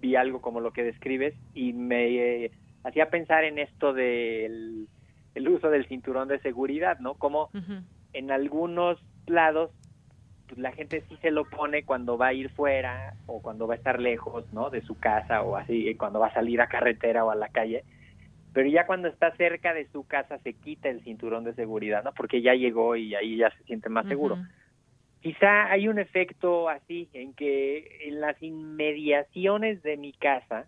[SPEAKER 11] vi algo como lo que describes y me eh, hacía pensar en esto del el uso del cinturón de seguridad, ¿no? Como en algunos lados pues, la gente sí se lo pone cuando va a ir fuera o cuando va a estar lejos, ¿no? De su casa o así, cuando va a salir a carretera o a la calle pero ya cuando está cerca de su casa se quita el cinturón de seguridad, ¿no? Porque ya llegó y ahí ya se siente más seguro. Quizá hay un efecto así en que en las inmediaciones de mi casa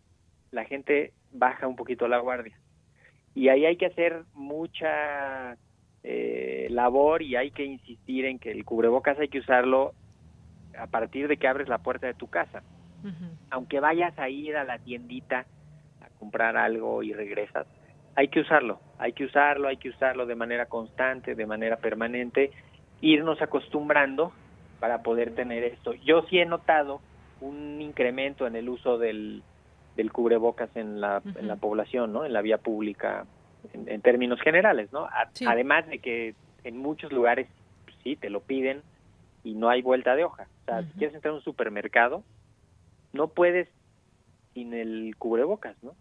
[SPEAKER 11] la gente baja un poquito la guardia y ahí hay que hacer mucha eh, labor y hay que insistir en que el cubrebocas hay que usarlo a partir de que abres la puerta de tu casa. Aunque vayas a ir a la tiendita comprar algo y regresas, hay que usarlo, hay que usarlo, hay que usarlo de manera constante, de manera permanente, irnos acostumbrando para poder tener esto. Yo sí he notado un incremento en el uso del, del cubrebocas en la, en la población, ¿no? En la vía pública, en, términos generales, ¿no? Además de que en muchos lugares pues, sí te lo piden y no hay vuelta de hoja. O sea, si quieres entrar a un supermercado, no puedes sin el cubrebocas, ¿no?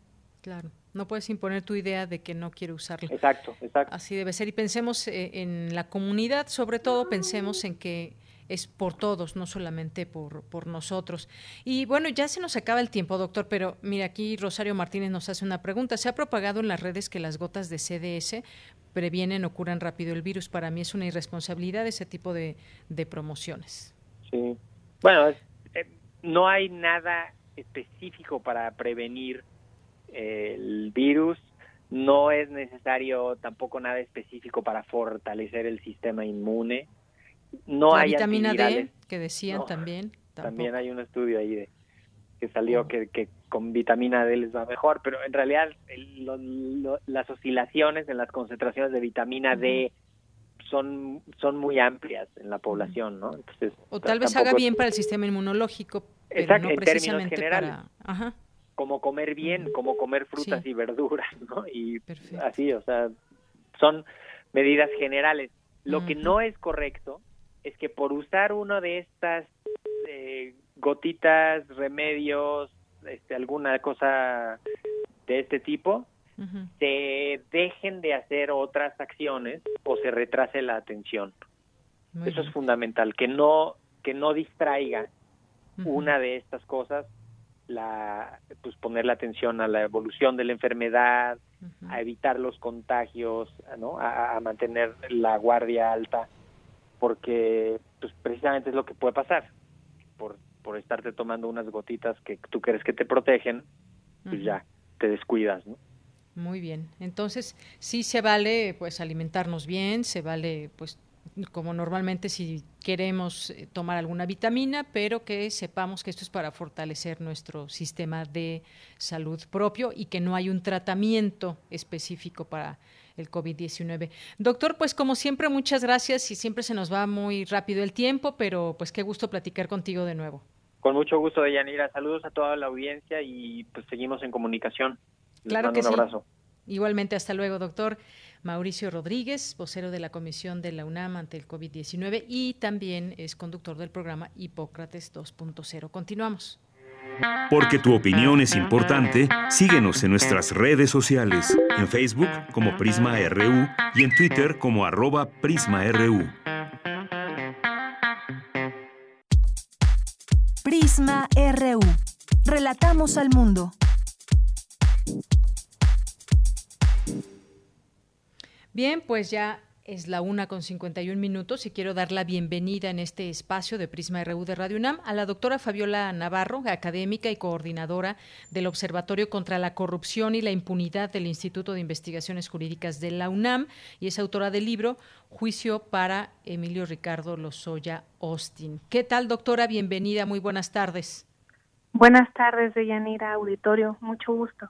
[SPEAKER 1] Claro, no puedes imponer tu idea de que no quiere usarlo.
[SPEAKER 11] Exacto, exacto.
[SPEAKER 1] Así debe ser. Y pensemos eh, en la comunidad, sobre todo pensemos en que es por todos, no solamente por, por nosotros. Y bueno, ya se nos acaba el tiempo, doctor, pero mira, aquí Rosario Martínez nos hace una pregunta. ¿Se ha propagado en las redes que las gotas de CDS previenen o curan rápido el virus? Para mí es una irresponsabilidad ese tipo de, de promociones.
[SPEAKER 11] Sí. Bueno, eh, no hay nada específico para prevenir el virus. No es necesario tampoco nada específico para fortalecer el sistema inmune. No
[SPEAKER 1] La
[SPEAKER 11] hay
[SPEAKER 1] vitamina D que decían también.
[SPEAKER 11] También hay un estudio ahí de que salió que, que, con vitamina D les va mejor, pero en realidad las oscilaciones en las concentraciones de vitamina D son, son muy amplias en la población, ¿no?
[SPEAKER 1] Entonces, o tal vez haga bien para el sistema inmunológico, pero no precisamente para...
[SPEAKER 11] Como comer bien, como comer frutas y verduras, <laughs> ¿no? Y así, o sea, son medidas generales. Lo que no es correcto es que por usar uno de estas eh, gotitas, remedios, este, alguna cosa de este tipo, se dejen de hacer otras acciones o se retrase la atención. Eso es fundamental, que no que no distraiga una de estas cosas, la pues poner la atención a la evolución de la enfermedad, a evitar los contagios, ¿no? A, a, mantener la guardia alta, porque pues precisamente es lo que puede pasar por por estarte tomando unas gotitas que tú crees que te protegen, pues ya te descuidas, ¿no?
[SPEAKER 1] Muy bien. Entonces, sí se vale pues alimentarnos bien, se vale pues como normalmente si queremos eh, tomar alguna vitamina, pero que sepamos que esto es para fortalecer nuestro sistema de salud propio y que no hay un tratamiento específico para el COVID-19. Doctor, pues como siempre, muchas gracias y siempre se nos va muy rápido el tiempo, pero pues qué gusto platicar contigo de nuevo.
[SPEAKER 11] Con mucho gusto, Deyanira. Saludos a toda la audiencia y pues seguimos en comunicación.
[SPEAKER 1] claro que un abrazo. Igualmente, hasta luego, doctor. Mauricio Rodríguez, vocero de la Comisión de la UNAM ante el COVID-19 y también es conductor del programa Hipócrates 2.0. Continuamos.
[SPEAKER 3] Porque tu opinión es importante, síguenos en nuestras redes sociales, en Facebook como Prisma RU y en Twitter como arroba PrismaRU.
[SPEAKER 4] Prisma RU. Relatamos al mundo.
[SPEAKER 1] Bien, pues ya es la una con 51 minutos y quiero dar la bienvenida en este espacio de Prisma RU de Radio UNAM a la doctora Fabiola Navarro, académica y coordinadora del Observatorio contra la Corrupción y la Impunidad del Instituto de Investigaciones Jurídicas de la UNAM y es autora del libro Juicio para Emilio Ricardo Lozoya Austin. ¿Qué tal, doctora? Bienvenida, muy buenas tardes.
[SPEAKER 12] Buenas tardes, Deyanira Auditorio, mucho gusto.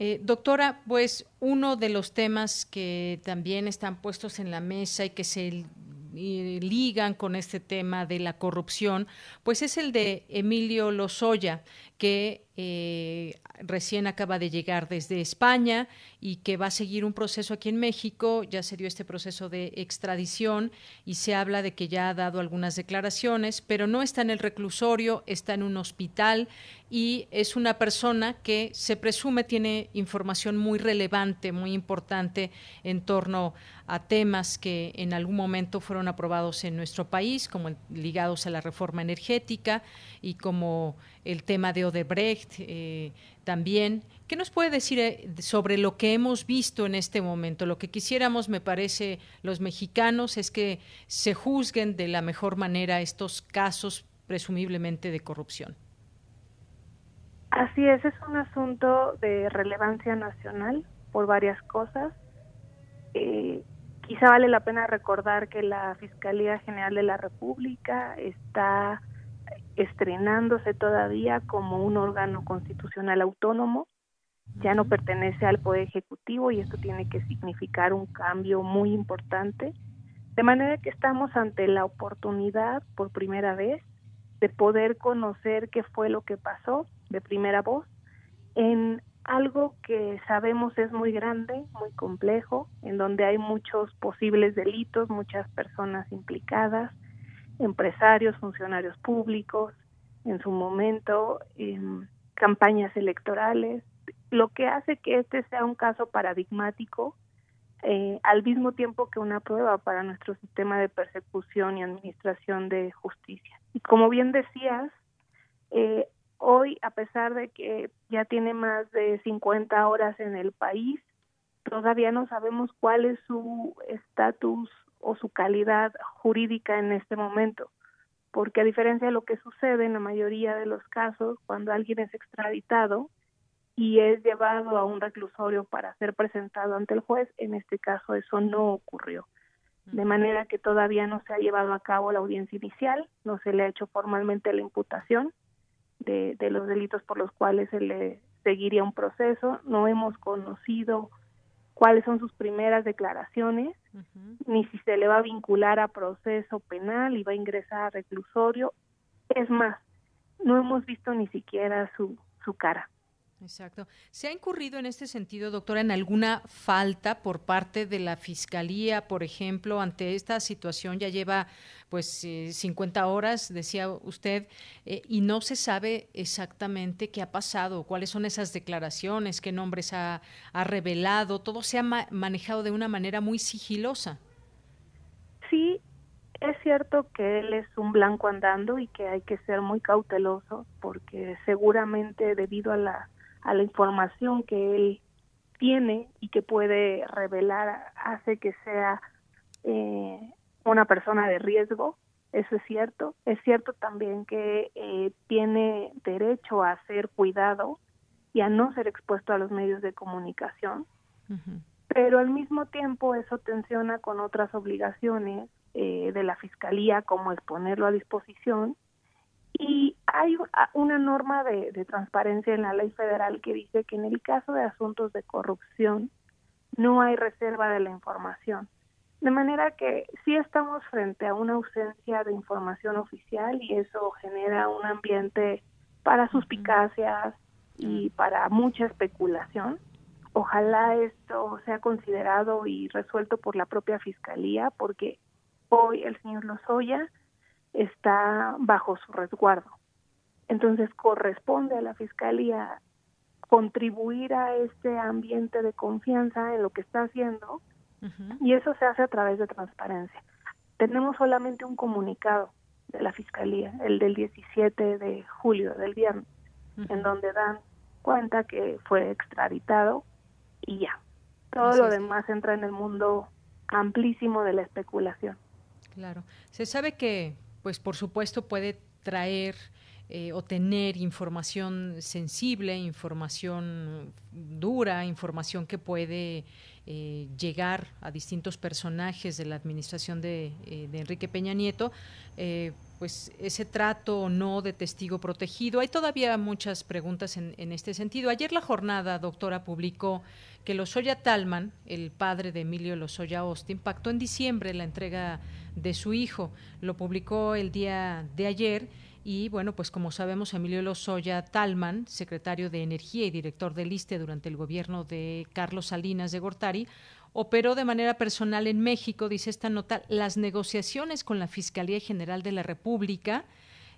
[SPEAKER 1] Eh, doctora, pues uno de los temas que también están puestos en la mesa y que se ligan con este tema de la corrupción, pues es el de Emilio Lozoya, que eh, recién acaba de llegar desde España y que va a seguir un proceso aquí en México. Ya se dio este proceso de extradición y se habla de que ya ha dado algunas declaraciones, pero no está en el reclusorio, está en un hospital y es una persona que se presume tiene información muy relevante, muy importante en torno a temas que en algún momento fueron aprobados en nuestro país, como ligados a la reforma energética y como el tema de Odebrecht eh, también. ¿Qué nos puede decir eh, sobre lo que hemos visto en este momento? Lo que quisiéramos, me parece, los mexicanos es que se juzguen de la mejor manera estos casos presumiblemente de corrupción.
[SPEAKER 12] Así es, es un asunto de relevancia nacional por varias cosas. Eh, quizá vale la pena recordar que la Fiscalía General de la República está estrenándose todavía como un órgano constitucional autónomo, ya no pertenece al Poder Ejecutivo y esto tiene que significar un cambio muy importante. De manera que estamos ante la oportunidad por primera vez de poder conocer qué fue lo que pasó de primera voz en algo que sabemos es muy grande, muy complejo, en donde hay muchos posibles delitos, muchas personas implicadas, empresarios, funcionarios públicos, en su momento en campañas electorales, lo que hace que este sea un caso paradigmático eh, al mismo tiempo que una prueba para nuestro sistema de persecución y administración de justicia. Y como bien decías, eh, hoy, a pesar de que ya tiene más de 50 horas en el país, todavía no sabemos cuál es su estatus o su calidad jurídica en este momento, porque a diferencia de lo que sucede en la mayoría de los casos, cuando alguien es extraditado y es llevado a un reclusorio para ser presentado ante el juez, en este caso eso no ocurrió. De manera que todavía no se ha llevado a cabo la audiencia inicial, no se le ha hecho formalmente la imputación, de, de los delitos por los cuales se le seguiría un proceso. No hemos conocido cuáles son sus primeras declaraciones, ni si se le va a vincular a proceso penal y va a ingresar a reclusorio. Es más, no hemos visto ni siquiera su, su cara.
[SPEAKER 1] Exacto. ¿Se ha incurrido en este sentido, doctora, en alguna falta por parte de la Fiscalía, por ejemplo, ante esta situación? Ya lleva pues 50 eh, horas, decía usted, eh, y no se sabe exactamente qué ha pasado, cuáles son esas declaraciones, qué nombres ha, revelado. Todo se ha manejado de una manera muy sigilosa.
[SPEAKER 12] Sí, es cierto que él es un blanco andando y que hay que ser muy cauteloso porque seguramente debido a la a la información que él tiene y que puede revelar hace que sea eh, una persona de riesgo, eso es cierto. Es cierto también que eh, tiene derecho a ser cuidado y a no ser expuesto a los medios de comunicación, pero al mismo tiempo eso tensiona con otras obligaciones eh, de la Fiscalía, como exponerlo a disposición y hay una norma de, transparencia en la ley federal que dice que en el caso de asuntos de corrupción no hay reserva de la información. De manera que sí estamos frente a una ausencia de información oficial y eso genera un ambiente para suspicacias y para mucha especulación. Ojalá esto sea considerado y resuelto por la propia Fiscalía porque hoy el señor Lozoya está bajo su resguardo. Entonces corresponde a la Fiscalía contribuir a este ambiente de confianza en lo que está haciendo y eso se hace a través de transparencia. Tenemos solamente un comunicado de la Fiscalía, el del 17 de julio, del viernes, en donde dan cuenta que fue extraditado y ya. Todo lo demás entra en el mundo amplísimo de la especulación.
[SPEAKER 1] Claro. Se sabe que pues por supuesto puede traer eh, o tener información sensible, información dura, información que puede eh, llegar a distintos personajes de la administración de, eh, Enrique Peña Nieto, pues ese trato o no de testigo protegido. Hay todavía muchas preguntas en, en, este sentido. Ayer la jornada, doctora, publicó que Lozoya Talman, el padre de Emilio Lozoya Austin, pactó en diciembre la entrega de su hijo. Lo publicó el día de ayer y bueno, pues como sabemos, Emilio Lozoya Talman, secretario de Energía y director del ISTE durante el gobierno de Carlos Salinas de Gortari, operó de manera personal en México, dice esta nota, las negociaciones con la Fiscalía General de la República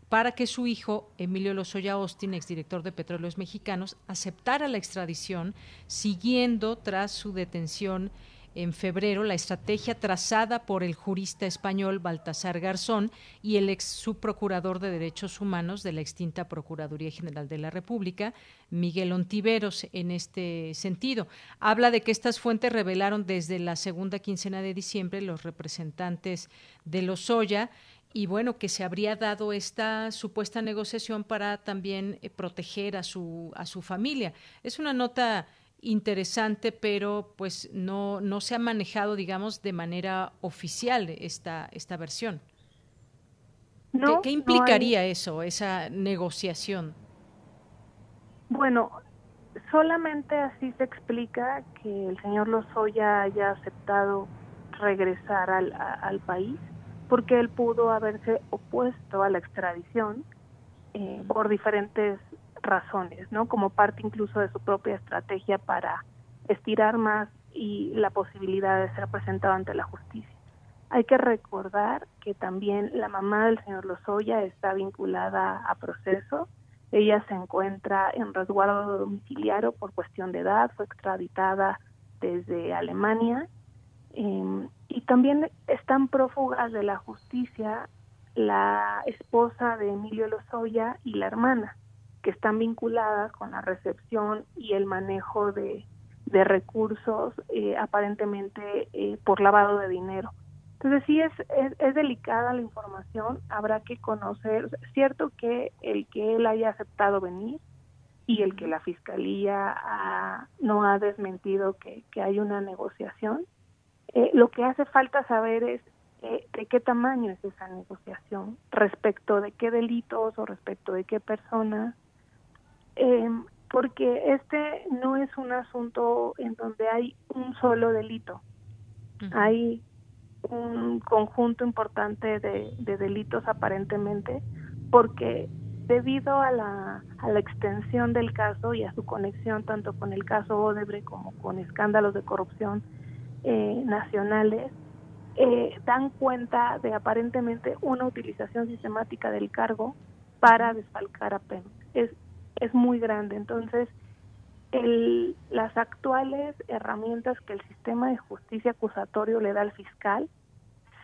[SPEAKER 1] para que su hijo, Emilio Lozoya Austin, exdirector de Petróleos Mexicanos, aceptara la extradición, siguiendo tras su detención en febrero la estrategia trazada por el jurista español Baltasar Garzón y el ex subprocurador de Derechos Humanos de la extinta Procuraduría General de la República, Miguel Ontiveros, en este sentido. Habla de que estas fuentes revelaron desde la segunda quincena de diciembre los representantes de Lozoya y bueno, que se habría dado esta supuesta negociación para también eh, proteger a su, a su familia. Es una nota interesante, pero pues no, no se ha manejado, digamos, de manera oficial esta, esta versión. ¿Qué, implicaría eso, esa negociación?
[SPEAKER 12] Bueno, solamente así se explica que el señor Lozoya haya aceptado regresar al, al país, porque él pudo haberse opuesto a la extradición eh, por diferentes razones, ¿no? Como parte incluso de su propia estrategia para estirar más y la posibilidad de ser presentado ante la justicia. Hay que recordar que también la mamá del señor Lozoya está vinculada a proceso. Ella se encuentra en resguardo domiciliario por cuestión de edad, fue extraditada desde Alemania em, y también están prófugas de la justicia la esposa de Emilio Lozoya y la hermana que están vinculadas con la recepción y el manejo de, recursos eh, aparentemente eh, por lavado de dinero. Entonces sí es, es, delicada la información, habrá que conocer, cierto que el que él haya aceptado venir y el que la fiscalía no ha desmentido que, que hay una negociación, eh, lo que hace falta saber es eh, de qué tamaño es esa negociación, respecto de qué delitos o respecto de qué personas, em, porque este no es un asunto en donde hay un solo delito, hay un conjunto importante de, de delitos aparentemente, porque debido a la, a la extensión del caso y a su conexión tanto con el caso Odebrecht como con escándalos de corrupción eh, nacionales, eh, dan cuenta de aparentemente una utilización sistemática del cargo para desfalcar a PEM. Es, es muy grande. Entonces, el, las actuales herramientas que el sistema de justicia acusatorio le da al fiscal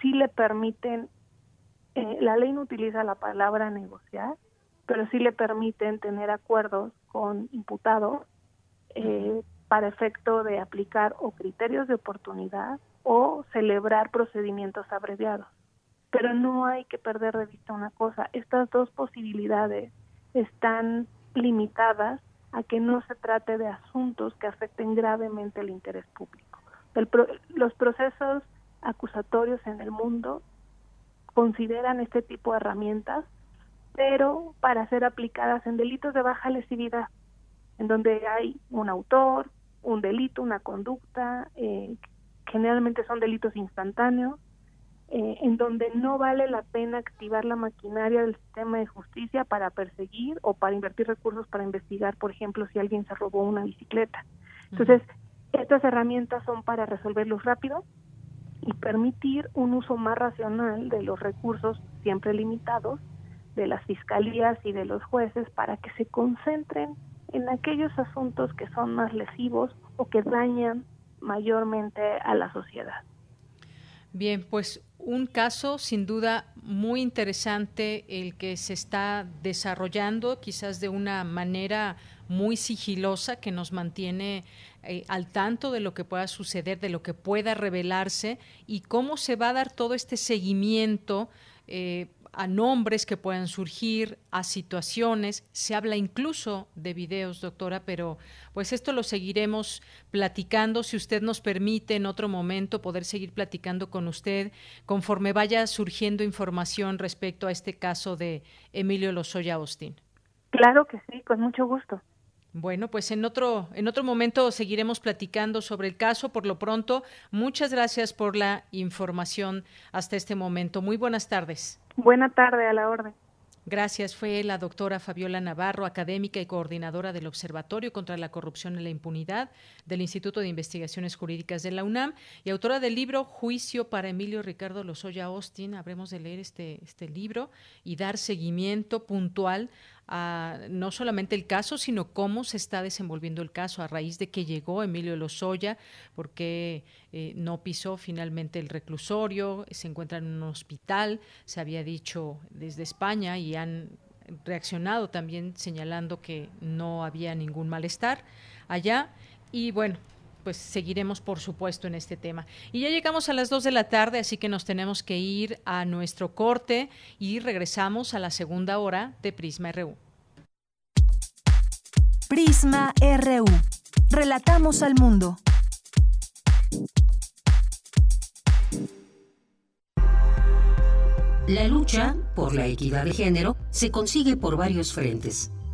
[SPEAKER 12] sí le permiten, eh, la ley no utiliza la palabra negociar, pero sí le permiten tener acuerdos con imputados eh, para efecto de aplicar o criterios de oportunidad o celebrar procedimientos abreviados. Pero no hay que perder de vista una cosa, estas dos posibilidades están limitadas a que no se trate de asuntos que afecten gravemente el interés público. los procesos acusatorios en el mundo consideran este tipo de herramientas, pero para ser aplicadas en delitos de baja lesividad, en donde hay un autor, un delito, una conducta, eh, generalmente son delitos instantáneos, eh, en donde no vale la pena activar la maquinaria del sistema de justicia para perseguir o para invertir recursos para investigar, por ejemplo, si alguien se robó una bicicleta. Entonces, estas herramientas son para resolverlos rápido y permitir un uso más racional de los recursos siempre limitados de las fiscalías y de los jueces para que se concentren en aquellos asuntos que son más lesivos o que dañan mayormente a la sociedad.
[SPEAKER 1] Bien, pues un caso sin duda muy interesante el que se está desarrollando quizás de una manera muy sigilosa que nos mantiene eh, al tanto de lo que pueda suceder, de lo que pueda revelarse y cómo se va a dar todo este seguimiento eh, a nombres que puedan surgir, a situaciones. Se habla incluso de videos, doctora, pero pues esto lo seguiremos platicando. Si usted nos permite en otro momento poder seguir platicando con usted conforme vaya surgiendo información respecto a este caso de Emilio Lozoya Austin.
[SPEAKER 12] Claro que sí, con mucho gusto.
[SPEAKER 1] Bueno, pues en otro, en otro momento seguiremos platicando sobre el caso. Por lo pronto, muchas gracias por la información hasta este momento. Muy buenas tardes.
[SPEAKER 12] Buena tarde, a la orden.
[SPEAKER 1] Gracias. Fue la doctora Fabiola Navarro, académica y coordinadora del Observatorio contra la Corrupción y la Impunidad del Instituto de Investigaciones Jurídicas de la UNAM y autora del libro Juicio para Emilio Ricardo Lozoya Austin. Habremos de leer este, este libro y dar seguimiento puntual no solamente el caso, sino cómo se está desenvolviendo el caso a raíz de que llegó Emilio Lozoya, porque eh, no pisó finalmente el reclusorio, se encuentra en un hospital, se había dicho desde España y han reaccionado también señalando que no había ningún malestar allá. Y bueno, pues seguiremos por supuesto en este tema. Y ya llegamos a las 2 de la tarde, así que nos tenemos que ir a nuestro corte y regresamos a la segunda hora de Prisma RU.
[SPEAKER 4] Prisma RU. Relatamos al mundo.
[SPEAKER 13] La lucha por la equidad de género se consigue por varios frentes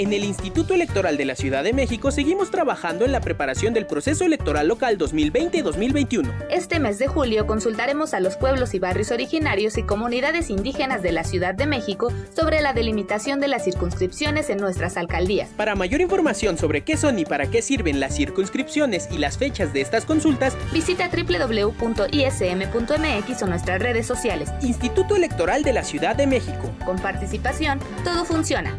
[SPEAKER 14] En el Instituto Electoral de la Ciudad de México seguimos trabajando en la preparación del proceso electoral local 2020-2021.
[SPEAKER 15] Este mes de julio consultaremos a los pueblos y barrios originarios y comunidades indígenas de la Ciudad de México sobre la delimitación de las circunscripciones en nuestras alcaldías.
[SPEAKER 14] Para mayor información sobre qué son y para qué sirven las circunscripciones y las fechas de estas consultas,
[SPEAKER 15] visita www.ism.mx o nuestras redes sociales.
[SPEAKER 14] Instituto Electoral de la Ciudad de México.
[SPEAKER 15] Con participación, todo funciona.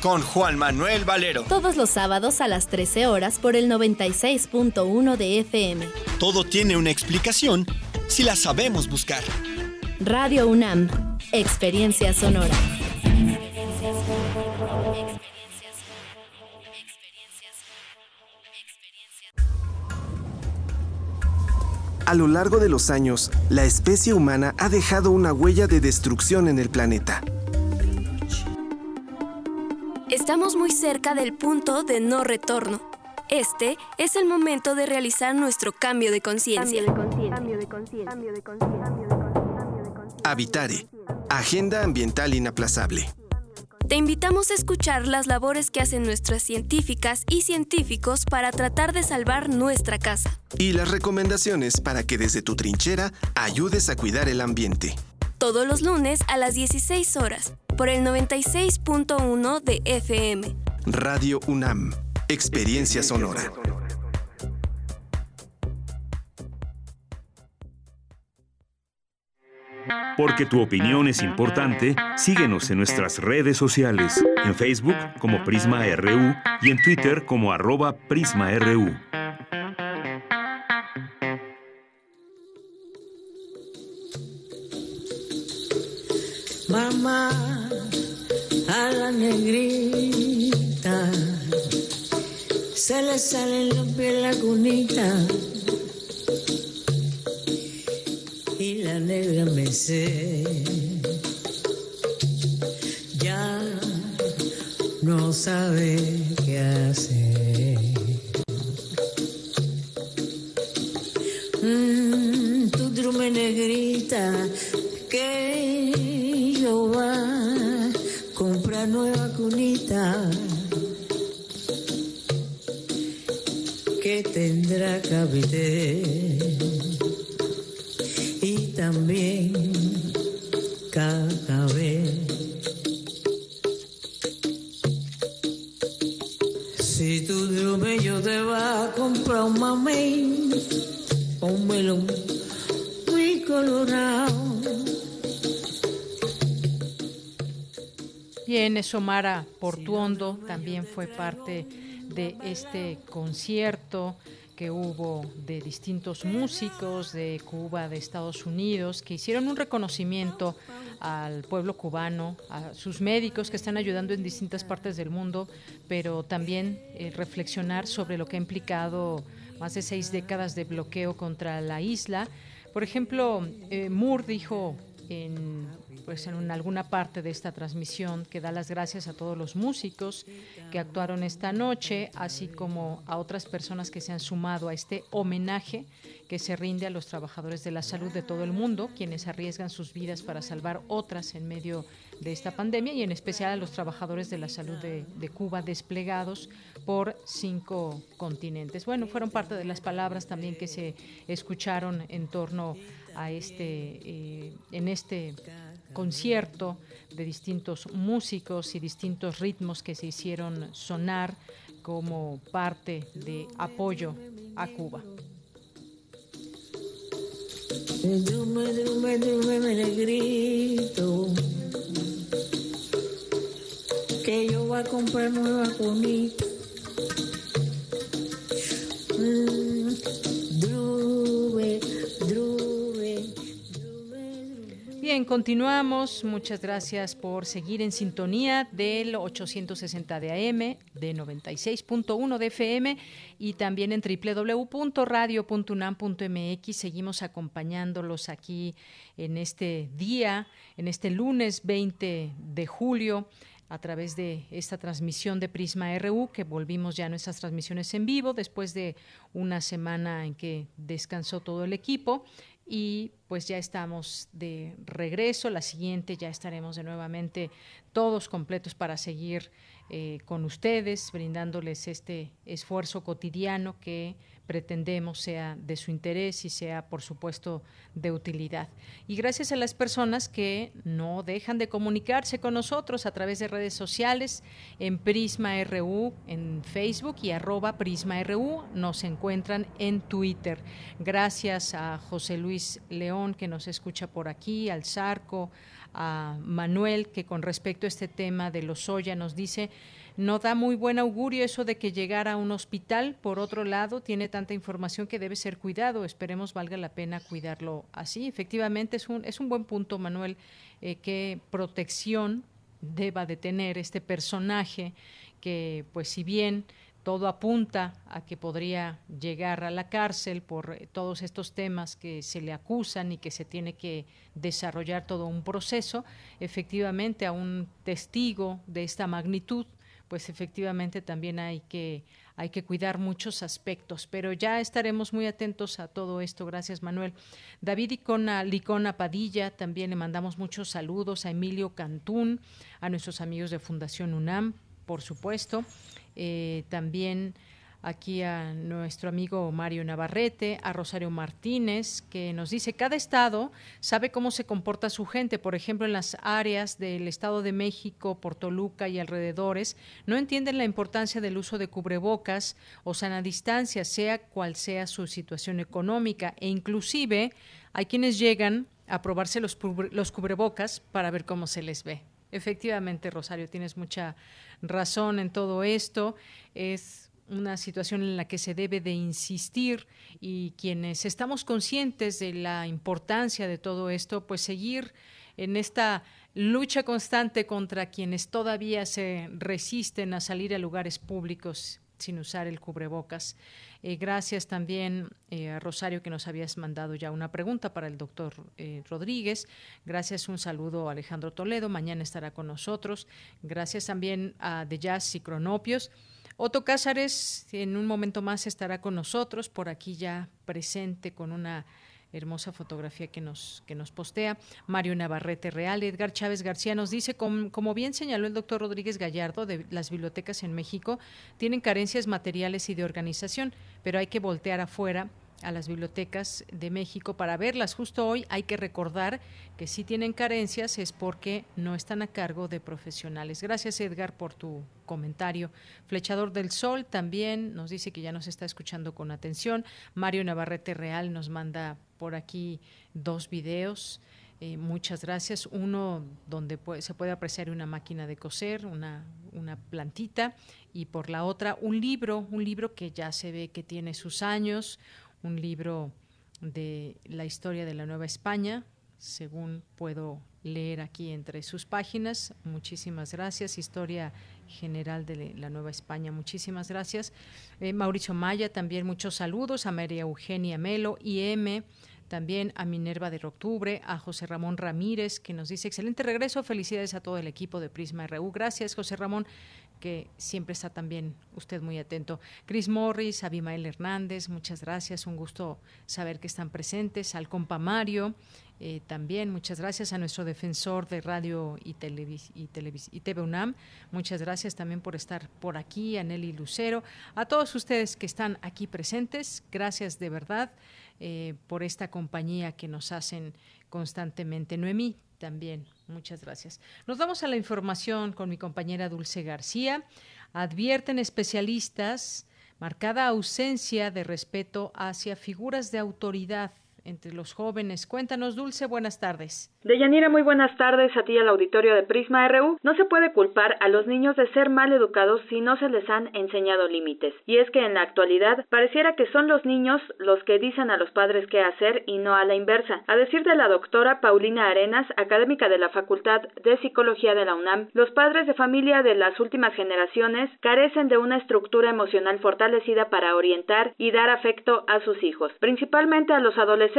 [SPEAKER 16] Con Juan Manuel Valero.
[SPEAKER 17] todos los sábados a las 13 horas por el 96.1 de FM.
[SPEAKER 16] Todo tiene una explicación si la sabemos buscar.
[SPEAKER 17] Radio UNAM, Experiencia Sonora.
[SPEAKER 18] A lo largo de los años, la especie humana ha dejado una huella de destrucción en el planeta.
[SPEAKER 19] Estamos muy cerca del punto de no retorno. Este es el momento de realizar nuestro cambio de conciencia.
[SPEAKER 18] Habitare, Agenda Ambiental Inaplazable.
[SPEAKER 19] Te invitamos a escuchar las labores que hacen nuestras científicas y científicos para tratar de salvar nuestra casa.
[SPEAKER 18] Y las recomendaciones para que desde tu trinchera ayudes a cuidar el ambiente.
[SPEAKER 19] Todos los lunes a las 16 horas por el 96.1 de FM.
[SPEAKER 18] Radio UNAM, Experiencia Sonora.
[SPEAKER 3] Porque tu opinión es importante, síguenos en nuestras redes sociales, en Facebook como Prisma RU y en Twitter como arroba PrismaRU.
[SPEAKER 20] Mamá, a la negrita se le salen los pies la cunita y la negra me sé. Ya no sabe
[SPEAKER 1] Bien, Esomara Portuondo también fue parte de este concierto que hubo de distintos músicos de Cuba, de Estados Unidos, que hicieron un reconocimiento al pueblo cubano, a sus médicos que están ayudando en distintas partes del mundo, pero también eh, reflexionar sobre lo que ha implicado más de seis décadas de bloqueo contra la isla. Por ejemplo, eh, Moore dijo en, pues en alguna parte de esta transmisión que da las gracias a todos los músicos que actuaron esta noche, así como a otras personas que se han sumado a este homenaje que se rinde a los trabajadores de la salud de todo el mundo, quienes arriesgan sus vidas para salvar otras en medio de esta pandemia y en especial a los trabajadores de la salud de, de Cuba desplegados por cinco continentes. Bueno, fueron parte de las palabras también que se escucharon en torno a este, eh, en este concierto de distintos músicos y distintos ritmos que se hicieron sonar como parte de apoyo a Cuba.
[SPEAKER 20] que yo voy a comprar nueva vacunita.
[SPEAKER 1] Bien, continuamos. Muchas gracias por seguir en sintonía del 860 de AM, de 96.1 de FM y también en www.radio.unam.mx. Seguimos acompañándolos aquí en este día, en este lunes 20 de julio a través de esta transmisión de Prisma RU, que volvimos ya a nuestras transmisiones en vivo después de una semana en que descansó todo el equipo y pues ya estamos de regreso. La siguiente ya estaremos de nuevamente todos completos para seguir eh, con ustedes, brindándoles este esfuerzo cotidiano que pretendemos sea de su interés y sea, por supuesto, de utilidad. Y gracias a las personas que no dejan de comunicarse con nosotros a través de redes sociales, en Prisma RU, en Facebook y arroba Prisma RU, nos encuentran en Twitter. Gracias a José Luis León, que nos escucha por aquí, al Zarco, a Manuel, que con respecto a este tema de los soya nos dice, no da muy buen augurio eso de que llegara a un hospital. Por otro lado, tiene tanta información que debe ser cuidado. Esperemos valga la pena cuidarlo así. Efectivamente, es un, es un buen punto, Manuel, eh, qué protección deba de tener este personaje que, pues si bien todo apunta a que podría llegar a la cárcel por eh, todos estos temas que se le acusan y que se tiene que desarrollar todo un proceso. Efectivamente, a un testigo de esta magnitud pues efectivamente también hay que, hay que cuidar muchos aspectos, pero ya estaremos muy atentos a todo esto. Gracias, Manuel. David Icona, Licona Padilla, también le mandamos muchos saludos a Emilio Cantún, a nuestros amigos de Fundación UNAM, por supuesto. Eh, también aquí a nuestro amigo Mario Navarrete, a Rosario Martínez, que nos dice, cada estado sabe cómo se comporta su gente, por ejemplo, en las áreas del Estado de México, por Toluca y alrededores, no entienden la importancia del uso de cubrebocas o sana distancia, sea cual sea su situación económica, e inclusive hay quienes llegan a probarse los, los cubrebocas para ver cómo se les ve. Efectivamente, Rosario, tienes mucha razón en todo esto. Es una situación en la que se debe de insistir y quienes estamos conscientes de la importancia de todo esto, pues seguir en esta lucha constante contra quienes todavía se resisten a salir a lugares públicos sin usar el cubrebocas. Eh, gracias también eh, a Rosario que nos habías mandado ya una pregunta para el doctor eh, Rodríguez. Gracias, un saludo a Alejandro Toledo. Mañana estará con nosotros. Gracias también a De Jazz y Cronopios. Otto Cázares en un momento más estará con nosotros, por aquí ya presente con una hermosa fotografía que nos, que nos postea. Mario Navarrete Real, Edgar Chávez García nos dice, como bien señaló el doctor Rodríguez Gallardo, de las bibliotecas en México tienen carencias materiales y de organización, pero hay que voltear afuera a las bibliotecas de México para verlas. Justo hoy hay que recordar que si tienen carencias es porque no están a cargo de profesionales. Gracias Edgar por tu comentario. Flechador del Sol también nos dice que ya nos está escuchando con atención. Mario Navarrete Real nos manda por aquí dos videos. Eh, muchas gracias. Uno donde se puede apreciar una máquina de coser, una, una plantita, y por la otra un libro, un libro que ya se ve que tiene sus años, un libro de la historia de la Nueva España, según puedo leer aquí entre sus páginas. Muchísimas gracias. Historia general de la Nueva España. Muchísimas gracias. Eh, Mauricio Maya, también muchos saludos. A María Eugenia Melo, IM, también a Minerva de Octubre, a José Ramón Ramírez, que nos dice excelente regreso. Felicidades a todo el equipo de Prisma RU. Gracias, José Ramón que siempre está también usted muy atento. Chris Morris, Abimael Hernández, muchas gracias, un gusto saber que están presentes. Al compa Mario, eh, también muchas gracias a nuestro defensor de radio y, televis y, y TV UNAM. Muchas gracias también por estar por aquí, a Nelly Lucero. A todos ustedes que están aquí presentes, gracias de verdad eh, por esta compañía que nos hacen constantemente. Noemí, también, muchas gracias. Nos vamos a la información con mi compañera Dulce García. advierten especialistas marcada ausencia de respeto hacia figuras de autoridad entre los jóvenes. Cuéntanos, Dulce, buenas tardes.
[SPEAKER 21] Deyanira, muy buenas tardes a ti al auditorio de Prisma RU. No se puede culpar a los niños de ser mal educados si no se les han enseñado límites. Y es que en la actualidad pareciera que son los niños los que dicen a los padres qué hacer y no a la inversa. A decir de la doctora Paulina Arenas, académica de la Facultad de Psicología de la UNAM, los padres de familia de las últimas generaciones carecen de una estructura emocional fortalecida para orientar y dar afecto a sus hijos, principalmente a los adolescentes,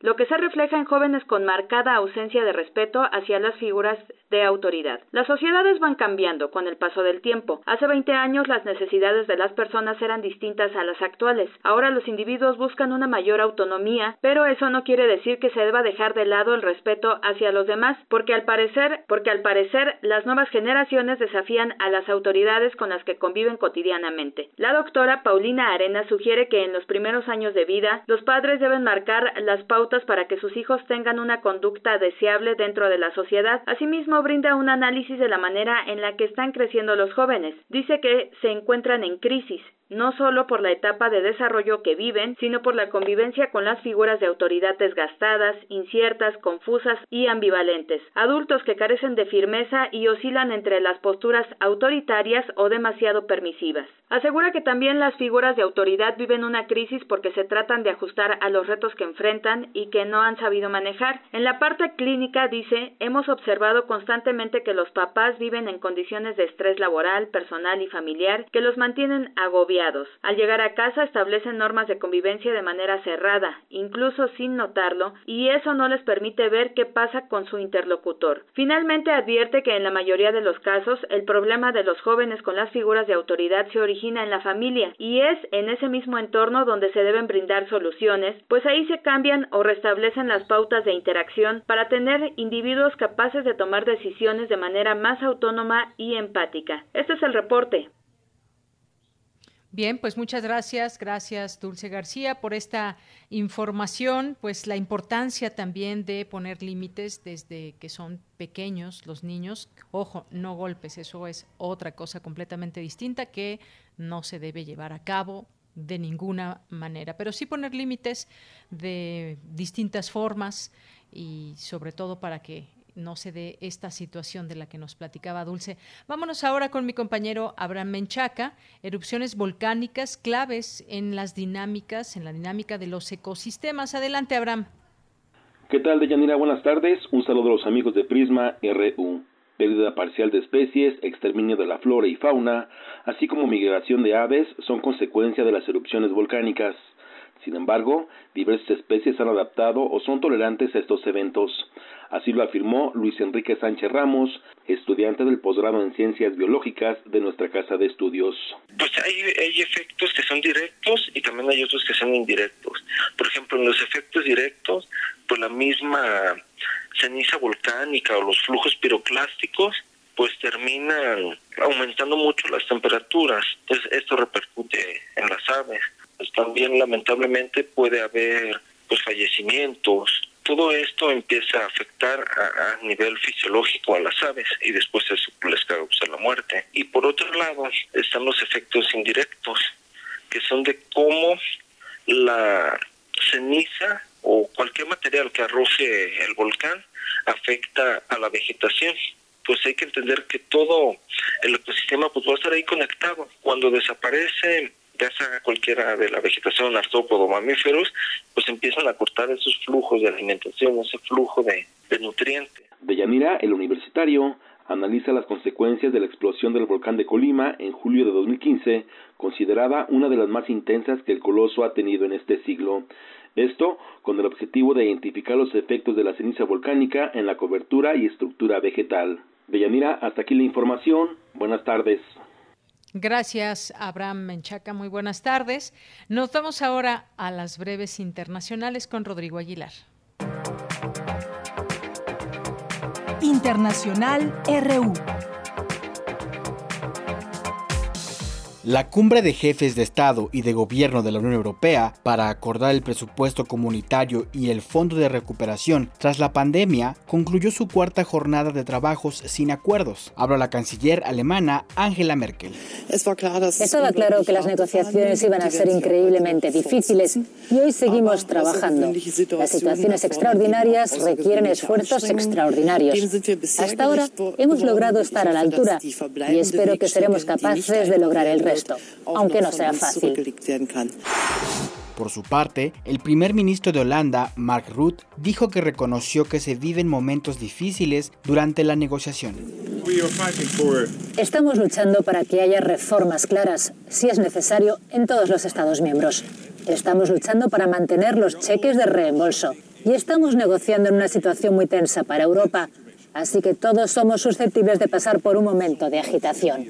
[SPEAKER 21] lo que se refleja en jóvenes con marcada ausencia de respeto hacia las figuras de autoridad. Las sociedades van cambiando con el paso del tiempo. Hace 20 años las necesidades de las personas eran distintas a las actuales. Ahora los individuos buscan una mayor autonomía, pero eso no quiere decir que se deba dejar de lado el respeto hacia los demás, porque al parecer, porque al parecer las nuevas generaciones desafían a las autoridades con las que conviven cotidianamente. La doctora Paulina Arena sugiere que en los primeros años de vida los padres deben marcar las pautas para que sus hijos tengan una conducta de dentro de la sociedad. Asimismo, brinda un análisis de la manera en la que están creciendo los jóvenes. Dice que se encuentran en crisis no solo por la etapa de desarrollo que viven, sino por la convivencia con las figuras de autoridad desgastadas, inciertas, confusas y ambivalentes, adultos que carecen de firmeza y oscilan entre las posturas autoritarias o demasiado permisivas. Asegura que también las figuras de autoridad viven una crisis porque se tratan de ajustar a los retos que enfrentan y que no han sabido manejar. En la parte clínica dice, hemos observado constantemente que los papás viven en condiciones de estrés laboral, personal y familiar que los mantienen agobiados al llegar a casa establecen normas de convivencia de manera cerrada, incluso sin notarlo, y eso no les permite ver qué pasa con su interlocutor. Finalmente advierte que en la mayoría de los casos el problema de los jóvenes con las figuras de autoridad se origina en la familia y es en ese mismo entorno donde se deben brindar soluciones, pues ahí se cambian o restablecen las pautas de interacción para tener individuos capaces de tomar decisiones de manera más autónoma y empática. Este es el reporte.
[SPEAKER 1] Bien, pues muchas gracias, gracias Dulce García por esta información, pues la importancia también de poner límites desde que son pequeños los niños. Ojo, no golpes, eso es otra cosa completamente distinta que no se debe llevar a cabo de ninguna manera, pero sí poner límites de distintas formas y sobre todo para que no se dé esta situación de la que nos platicaba Dulce. Vámonos ahora con mi compañero Abraham Menchaca, erupciones volcánicas claves en las dinámicas, en la dinámica de los ecosistemas. Adelante, Abraham.
[SPEAKER 22] ¿Qué tal, Deyanira? Buenas tardes. Un saludo a los amigos de Prisma RU. Pérdida parcial de especies, exterminio de la flora y fauna, así como migración de aves son consecuencia de las erupciones volcánicas. Sin embargo, diversas especies han adaptado o son tolerantes a estos eventos. Así lo afirmó Luis Enrique Sánchez Ramos, estudiante del posgrado en Ciencias Biológicas de nuestra Casa de Estudios.
[SPEAKER 23] Pues hay, hay efectos que son directos y también hay otros que son indirectos. Por ejemplo, en los efectos directos, pues la misma ceniza volcánica o los flujos piroclásticos pues terminan aumentando mucho las temperaturas. Entonces esto repercute en las aves. Pues también lamentablemente puede haber pues fallecimientos todo esto empieza a afectar a, nivel fisiológico a las aves y después eso les causa la muerte. Y por otro lado están los efectos indirectos, que son de cómo la ceniza o cualquier material que arroje el volcán afecta a la vegetación pues hay que entender que todo el ecosistema pues va a estar ahí conectado. Cuando desaparece ya cualquiera de la vegetación, artrópodo mamíferos, pues empiezan a cortar esos flujos de alimentación, ese flujo de, nutrientes.
[SPEAKER 22] De Yanira, el universitario, analiza las consecuencias de la explosión del volcán de Colima en julio de 2015, considerada una de las más intensas que el coloso ha tenido en este siglo. Esto con el objetivo de identificar los efectos de la ceniza volcánica en la cobertura y estructura vegetal. De Yanira, hasta aquí la información. Buenas tardes.
[SPEAKER 1] Gracias, Abraham Menchaca. Muy buenas tardes. Nos vamos ahora a las breves internacionales con Rodrigo Aguilar.
[SPEAKER 4] Internacional RU.
[SPEAKER 24] La cumbre de jefes de Estado y de Gobierno de la Unión Europea para acordar el presupuesto comunitario y el Fondo de Recuperación tras la pandemia concluyó su cuarta jornada de trabajos sin acuerdos. Habla la canciller alemana Angela Merkel.
[SPEAKER 25] Estaba claro que las negociaciones iban a ser increíblemente difíciles y hoy seguimos trabajando. Las situaciones extraordinarias requieren esfuerzos extraordinarios. Hasta ahora hemos logrado estar a la altura y espero que seremos capaces de lograr el resto aunque no sea fácil.
[SPEAKER 24] Por su parte, el primer ministro de Holanda, Mark Rutte, dijo que reconoció que se viven momentos difíciles durante la negociación.
[SPEAKER 25] Estamos luchando para que haya reformas claras, si es necesario, en todos los Estados miembros. Estamos luchando para mantener los cheques de reembolso. Y estamos negociando en una situación muy tensa para Europa, así que todos somos susceptibles de pasar por un momento de agitación.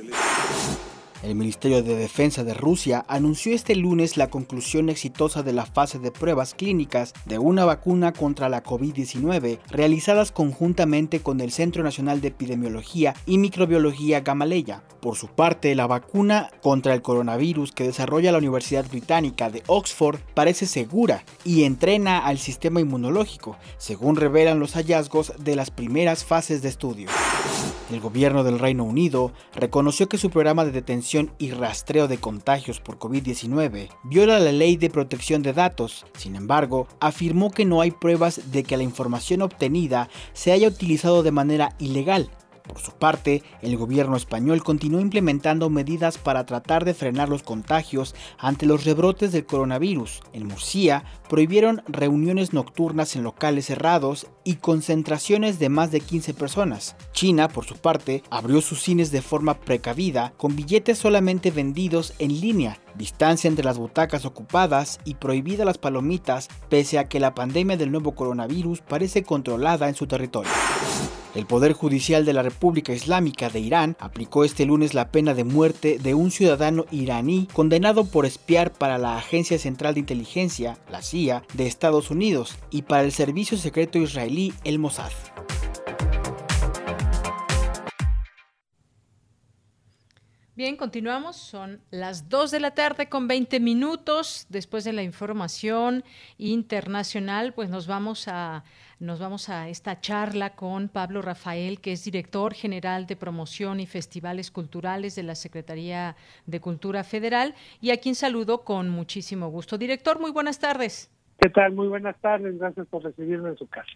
[SPEAKER 24] El Ministerio de Defensa de Rusia anunció este lunes la conclusión exitosa de la fase de pruebas clínicas de una vacuna contra la COVID-19 realizadas conjuntamente con el Centro Nacional de Epidemiología y Microbiología Gamaleya. Por su parte, la vacuna contra el coronavirus que desarrolla la Universidad Británica de Oxford parece segura y entrena al sistema inmunológico, según revelan los hallazgos de las primeras fases de estudio. El gobierno del Reino Unido reconoció que su programa de detención y rastreo de contagios por COVID-19 viola la ley de protección de datos. Sin embargo, afirmó que no hay pruebas de que la información obtenida se haya utilizado de manera ilegal por su parte, el gobierno español continuó implementando medidas para tratar de frenar los contagios ante los rebrotes del coronavirus. En Murcia prohibieron reuniones nocturnas en locales cerrados y concentraciones de más de 15 personas. China, por su parte, abrió sus cines de forma precavida con billetes solamente vendidos en línea distancia entre las butacas ocupadas y prohibida las palomitas pese a que la pandemia del nuevo coronavirus parece controlada en su territorio. El Poder Judicial de la República Islámica de Irán aplicó este lunes la pena de muerte de un ciudadano iraní condenado por espiar para la Agencia Central de Inteligencia, la CIA, de Estados Unidos y para el Servicio Secreto Israelí, el Mossad.
[SPEAKER 1] Bien, continuamos. Son las 2 de la tarde con 20 minutos. Después de la información internacional, pues nos vamos a nos vamos a esta charla con Pablo Rafael, que es director general de promoción y festivales culturales de la Secretaría de Cultura Federal y a quien saludo con muchísimo gusto. Director, muy buenas tardes.
[SPEAKER 26] ¿Qué tal? Muy buenas tardes. Gracias por recibirme en su casa.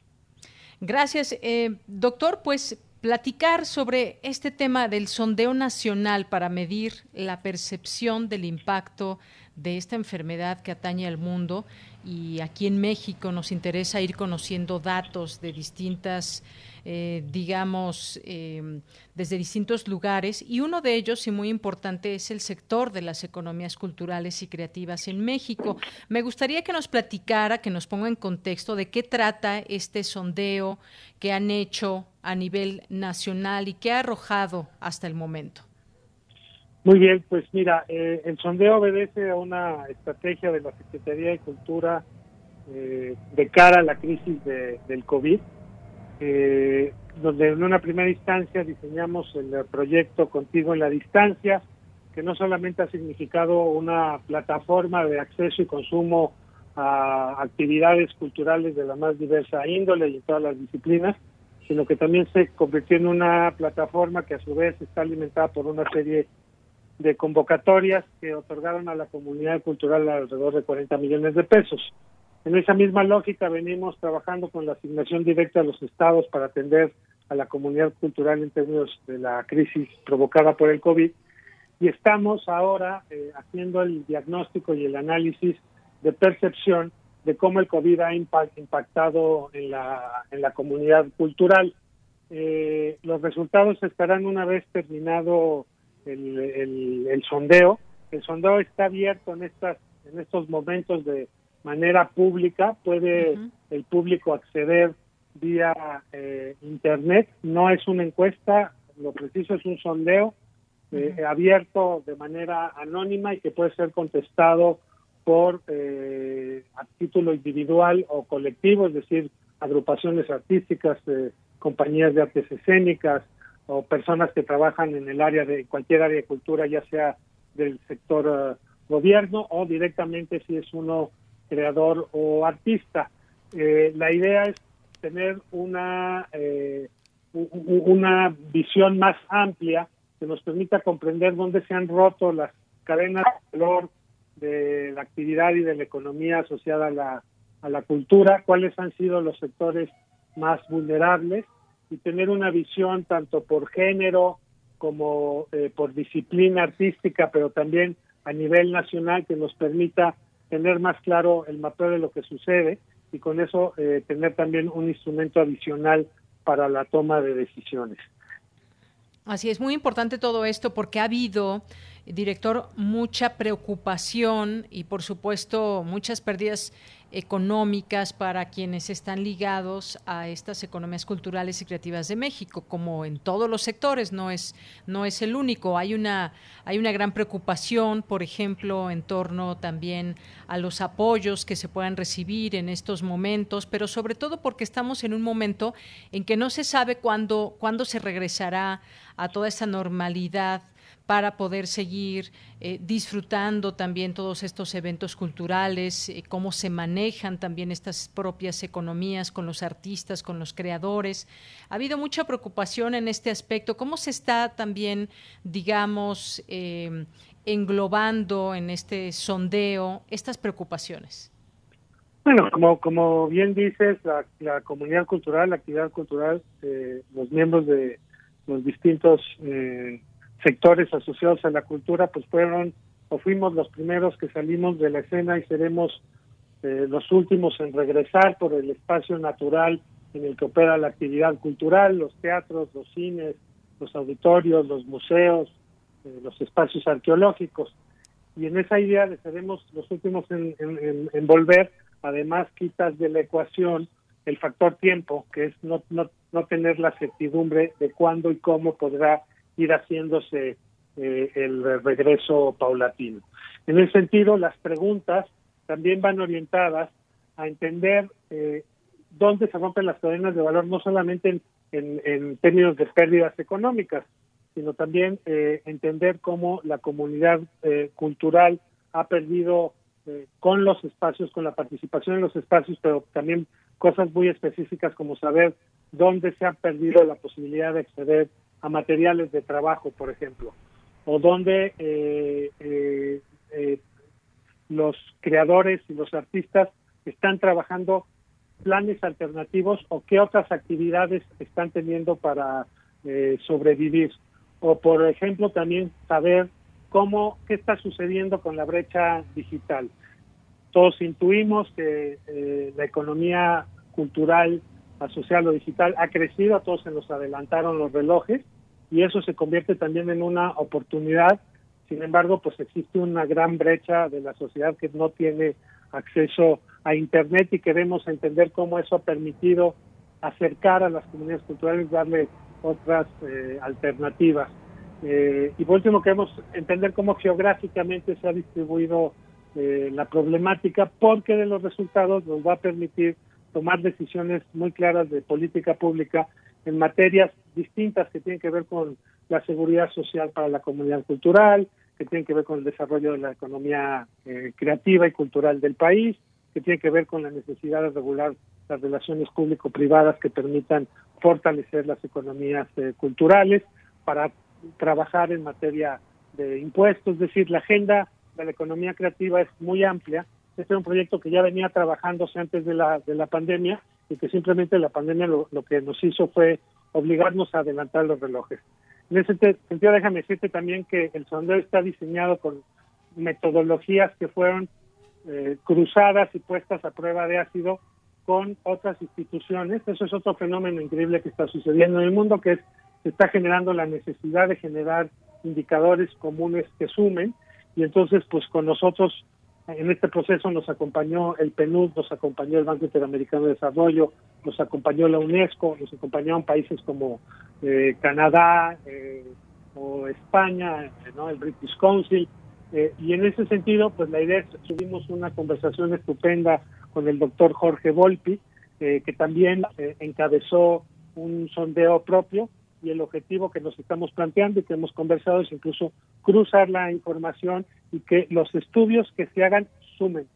[SPEAKER 1] Gracias. Eh, doctor, pues platicar sobre este tema del sondeo nacional para medir la percepción del impacto de esta enfermedad que atañe al mundo y aquí en México nos interesa ir conociendo datos de distintas, eh, digamos, em, desde distintos lugares y uno de ellos, y muy importante, es el sector de las economías culturales y creativas en México. Me gustaría que nos platicara, que nos ponga en contexto de qué trata este sondeo que han hecho a nivel nacional y qué ha arrojado hasta el momento.
[SPEAKER 26] Muy bien, pues mira, eh, el sondeo obedece a una estrategia de la Secretaría de Cultura eh, de cara a la crisis de, del COVID, eh, donde en una primera instancia diseñamos el proyecto Contigo en la Distancia, que no solamente ha significado una plataforma de acceso y consumo a actividades culturales de la más diversa índole y en todas las disciplinas, sino que también se convirtió en una plataforma que a su vez está alimentada por una serie de convocatorias que otorgaron a la comunidad cultural alrededor de 40 millones de pesos. En esa misma lógica venimos trabajando con la asignación directa a los estados para atender a la comunidad cultural en términos de la crisis provocada por el COVID y estamos ahora eh, haciendo el diagnóstico y el análisis de percepción de cómo el COVID ha impactado en la, en la comunidad cultural. Eh, los resultados estarán una vez terminado el, el, sondeo. El sondeo está abierto en estas en estos momentos de manera pública. Puede el público acceder vía eh, internet. No es una encuesta, lo preciso es un sondeo eh, abierto de manera anónima y que puede ser contestado por eh, a título individual o colectivo, es decir, agrupaciones artísticas, compañías de artes escénicas, o personas que trabajan en el área de cualquier área de cultura, ya sea del sector gobierno o directamente si es uno creador o artista. la idea es tener una una visión más amplia que nos permita comprender dónde se han roto las cadenas de valor de la actividad y de la economía asociada a la, a la cultura, cuáles han sido los sectores más vulnerables y tener una visión tanto por género como eh, por disciplina artística, pero también a nivel nacional que nos permita tener más claro el mapeo de lo que sucede y con eso eh, tener también un instrumento adicional para la toma de decisiones.
[SPEAKER 1] Así es, muy importante todo esto porque ha habido, director, mucha preocupación y por supuesto muchas pérdidas económicas para quienes están ligados a estas economías culturales y creativas de México, como en todos los sectores, no es, no es el único. Hay una, hay una gran preocupación, por ejemplo, en torno también a los apoyos que se puedan recibir en estos momentos, pero sobre todo porque estamos en un momento en que no se sabe cuándo, cuándo se regresará a toda esa normalidad para poder seguir eh, disfrutando también todos estos eventos culturales, eh, cómo se manejan también estas propias economías con los artistas, con los creadores. Ha habido mucha preocupación en este aspecto. ¿Cómo se está también, digamos, eh, englobando en este sondeo estas preocupaciones?
[SPEAKER 26] Bueno, como, como bien dices, la, comunidad cultural, la actividad cultural, los miembros de los distintos sectores asociados a la cultura, pues fueron o fuimos los primeros que salimos de la escena y seremos eh, los últimos en regresar por el espacio natural en el que opera la actividad cultural, los teatros, los cines, los auditorios, los museos, eh, los espacios arqueológicos. Y en esa idea de seremos los últimos en, volver, además quitas de la ecuación el factor tiempo, que es no, no, no tener la certidumbre de cuándo y cómo podrá ir haciéndose eh, el regreso paulatino. En ese sentido, las preguntas también van orientadas a entender eh, dónde se rompen las cadenas de valor, no solamente en, términos de pérdidas económicas, sino también eh, entender cómo la comunidad cultural ha perdido con los espacios, con la participación en los espacios, pero también cosas muy específicas como saber dónde se ha perdido la posibilidad de acceder a materiales de trabajo, por ejemplo, o donde eh, eh, eh, los creadores y los artistas están trabajando planes alternativos o qué otras actividades están teniendo para sobrevivir. O, por ejemplo, también saber cómo, qué está sucediendo con la brecha digital. Todos intuimos que la economía cultural asociado lo digital ha crecido, a todos se nos adelantaron los relojes y eso se convierte también en una oportunidad. Sin embargo, pues existe una gran brecha de la sociedad que no tiene acceso a Internet y queremos entender cómo eso ha permitido acercar a las comunidades culturales, darle otras eh, alternativas. Eh, y por último, queremos entender cómo geográficamente se ha distribuido eh, la problemática, porque de los resultados nos va a permitir tomar decisiones muy claras de política pública en materias distintas que tienen que ver con la seguridad social para la comunidad cultural, que tienen que ver con el desarrollo de la economía eh, creativa y cultural del país, que tienen que ver con la necesidad de regular las relaciones público-privadas que permitan fortalecer las economías eh, culturales para trabajar en materia de impuestos, es decir, la agenda de la economía creativa es muy amplia este es un proyecto que ya venía trabajándose antes de la, de la pandemia y que simplemente la pandemia lo, que nos hizo fue obligarnos a adelantar los relojes. En ese sentido, déjame decirte también que el sondeo está diseñado con metodologías que fueron eh, cruzadas y puestas a prueba de ácido con otras instituciones. Eso es otro fenómeno increíble que está sucediendo en el mundo, que es se está generando la necesidad de generar indicadores comunes que sumen y entonces pues con nosotros en este proceso nos acompañó el PNUD, nos acompañó el Banco Interamericano de Desarrollo, nos acompañó la UNESCO, nos acompañaron países como eh, Canadá eh, o España, ¿no? el British Council. Eh, y en ese sentido, pues la idea es, tuvimos una conversación estupenda con el doctor Jorge Volpi, que también encabezó un sondeo propio y el objetivo que nos estamos planteando y que hemos conversado es incluso cruzar la información y que los estudios que se hagan sumen,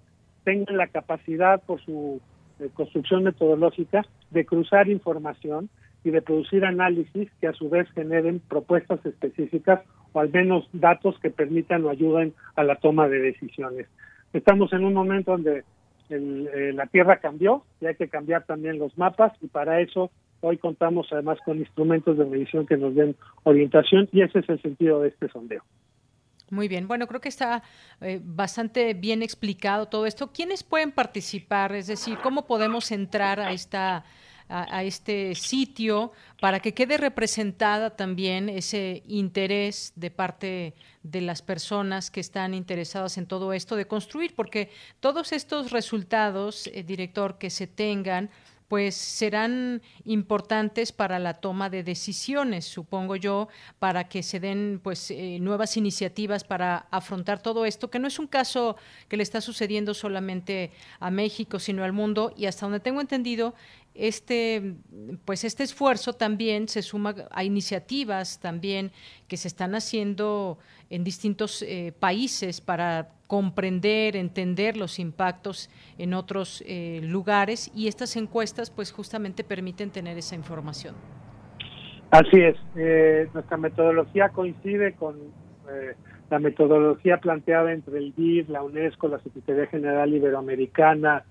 [SPEAKER 26] tengan la capacidad por su eh, construcción metodológica de cruzar información y de producir análisis que a su vez generen propuestas específicas o al menos datos que permitan o ayuden a la toma de decisiones. Estamos en un momento donde eh, la Tierra cambió y hay que cambiar también los mapas y para eso hoy contamos además con instrumentos de medición que nos den orientación y ese es el sentido de este sondeo.
[SPEAKER 1] Muy bien, bueno, creo que está eh, bastante bien explicado todo esto. ¿Quiénes pueden participar? Es decir, ¿cómo podemos entrar a esta a, este sitio para que quede representada también ese interés de parte de las personas que están interesadas en todo esto de construir, porque todos estos resultados, eh, director, que se tengan, pues serán importantes para la toma de decisiones, supongo yo, para que se den pues eh, nuevas iniciativas para afrontar todo esto, que no es un caso que le está sucediendo solamente a México, sino al mundo y hasta donde tengo entendido este, pues este esfuerzo también se suma a iniciativas también que se están haciendo en distintos eh, países para comprender, entender los impactos en otros eh, lugares y estas encuestas pues justamente permiten tener esa información.
[SPEAKER 26] Así es, eh, nuestra metodología coincide con la metodología planteada entre el BID, la UNESCO, la Secretaría General Iberoamericana,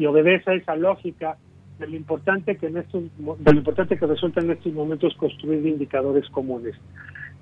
[SPEAKER 26] y obedece a esa lógica de lo importante que en estos de lo importante que resulta en estos momentos construir indicadores comunes.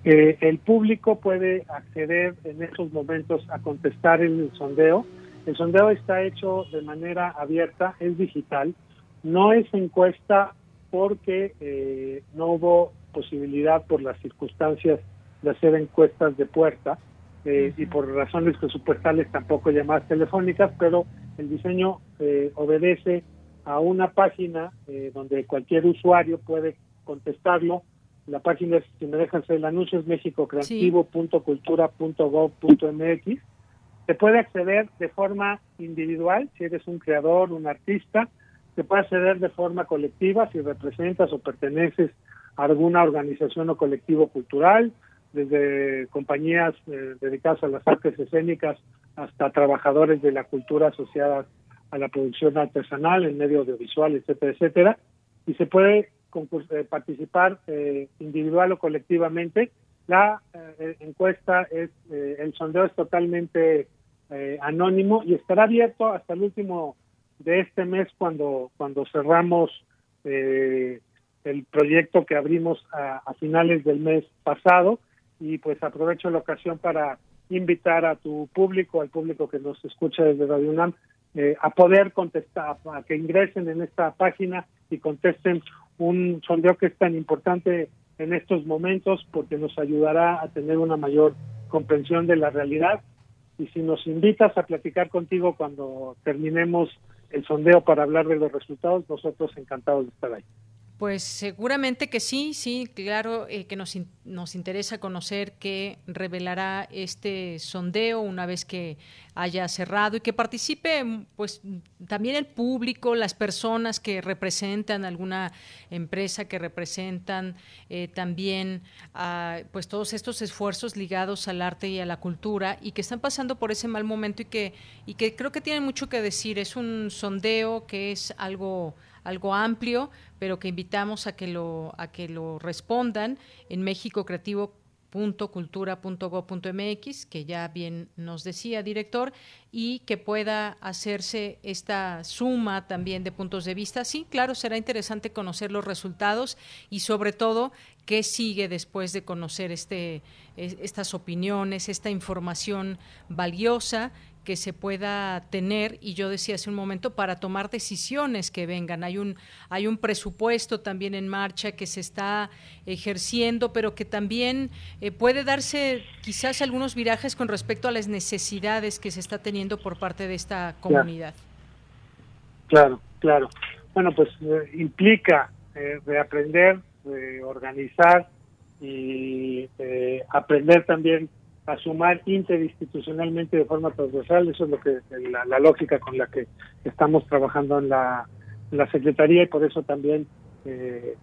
[SPEAKER 26] Eh, el público puede acceder en estos momentos a contestar en el sondeo. El sondeo está hecho de manera abierta, es digital, no es encuesta porque eh, no hubo posibilidad por las circunstancias de hacer encuestas de puerta eh, y por razones presupuestales tampoco llamadas telefónicas, pero el diseño eh, obedece a una página eh, donde cualquier usuario puede contestarlo. La página, si me dejan hacer el anuncio, es mexicocreativo.cultura.gov.mx. Se puede acceder de forma individual, si eres un creador, un artista. Se puede acceder de forma colectiva, si representas o perteneces a alguna organización o colectivo cultural, desde compañías eh, dedicadas a las artes escénicas hasta trabajadores de la cultura asociada a la producción artesanal, en medio audiovisual, etcétera, etcétera, y se puede eh, participar eh, individual o colectivamente. La eh, encuesta es, el sondeo es totalmente anónimo y estará abierto hasta el último de este mes cuando cuando cerramos el proyecto que abrimos a, a finales del mes pasado y pues aprovecho la ocasión para invitar a tu público, al público que nos escucha desde Radio UNAM, eh, a poder contestar, a que ingresen en esta página y contesten un sondeo que es tan importante en estos momentos porque nos ayudará a tener una mayor comprensión de la realidad. Y si nos invitas a platicar contigo cuando terminemos el sondeo para hablar de los resultados, nosotros encantados de estar ahí.
[SPEAKER 1] Pues seguramente que sí, sí, claro eh, que nos, nos interesa conocer qué revelará este sondeo una vez que haya cerrado y que participe pues también el público, las personas que representan alguna empresa, que representan eh, también pues todos estos esfuerzos ligados al arte y a la cultura y que están pasando por ese mal momento y que, y que creo que tienen mucho que decir. Es un sondeo que es algo algo amplio, pero que invitamos a que lo, a que lo respondan en México Creativo que ya bien nos decía director, y que pueda hacerse esta suma también de puntos de vista. Sí, claro, será interesante conocer los resultados y sobre todo qué sigue después de conocer este, estas opiniones, esta información valiosa que se pueda tener y yo decía hace un momento para tomar decisiones que vengan. Hay un hay un presupuesto también en marcha que se está ejerciendo pero que también eh, puede darse quizás algunos virajes con respecto a las necesidades que se está teniendo por parte de esta comunidad.
[SPEAKER 26] Claro claro. Bueno pues eh, implica eh, reaprender organizar y aprender también a sumar interinstitucionalmente de forma transversal. Eso es lo que la, lógica con la que estamos trabajando en la, la Secretaría y por eso también eh,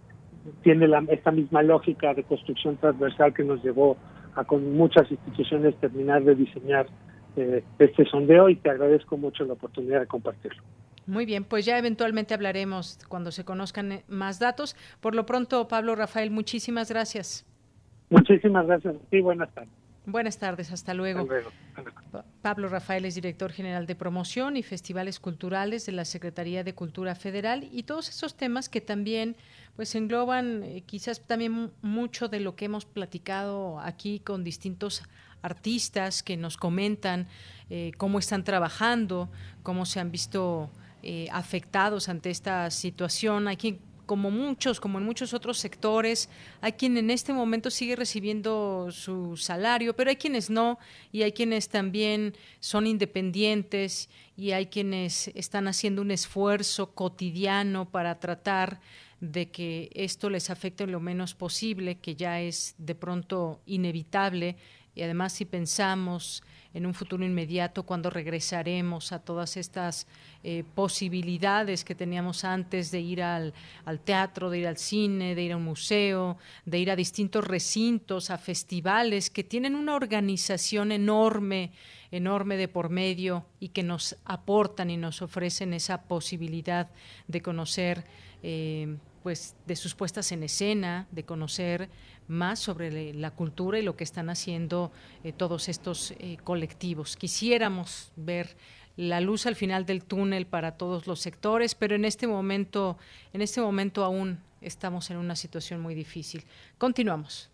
[SPEAKER 26] tiene la, esta misma lógica de construcción transversal que nos llevó a con muchas instituciones terminar de diseñar eh, este sondeo y te agradezco mucho la oportunidad de compartirlo.
[SPEAKER 1] Muy bien, pues ya eventualmente hablaremos cuando se conozcan eh, más datos. Por lo pronto, Pablo Rafael, muchísimas gracias.
[SPEAKER 26] Muchísimas gracias y buenas tardes.
[SPEAKER 1] Buenas tardes, hasta luego. Pablo Rafael es director general de promoción y festivales culturales de la Secretaría de Cultura Federal y todos esos temas que también pues engloban eh, quizás también mucho de lo que hemos platicado aquí con distintos artistas que nos comentan eh, cómo están trabajando, cómo se han visto eh, afectados ante esta situación. Hay quien como muchos, como en muchos otros sectores, hay quien en este momento sigue recibiendo su salario, pero hay quienes no, y hay quienes también son independientes, y hay quienes están haciendo un esfuerzo cotidiano para tratar de que esto les afecte lo menos posible, que ya es de pronto inevitable, y además si pensamos en un futuro inmediato, cuando regresaremos a todas estas eh, posibilidades que teníamos antes de ir al, al, teatro, de ir al cine, de ir a un museo, de ir a distintos recintos, a festivales que tienen una organización enorme, enorme de por medio y que nos aportan y nos ofrecen esa posibilidad de conocer. Eh, pues de sus puestas en escena, de conocer más sobre la cultura y lo que están haciendo eh, todos estos eh, colectivos. Quisiéramos ver la luz al final del túnel para todos los sectores, pero en este momento, en este momento aún estamos en una situación muy difícil. Continuamos.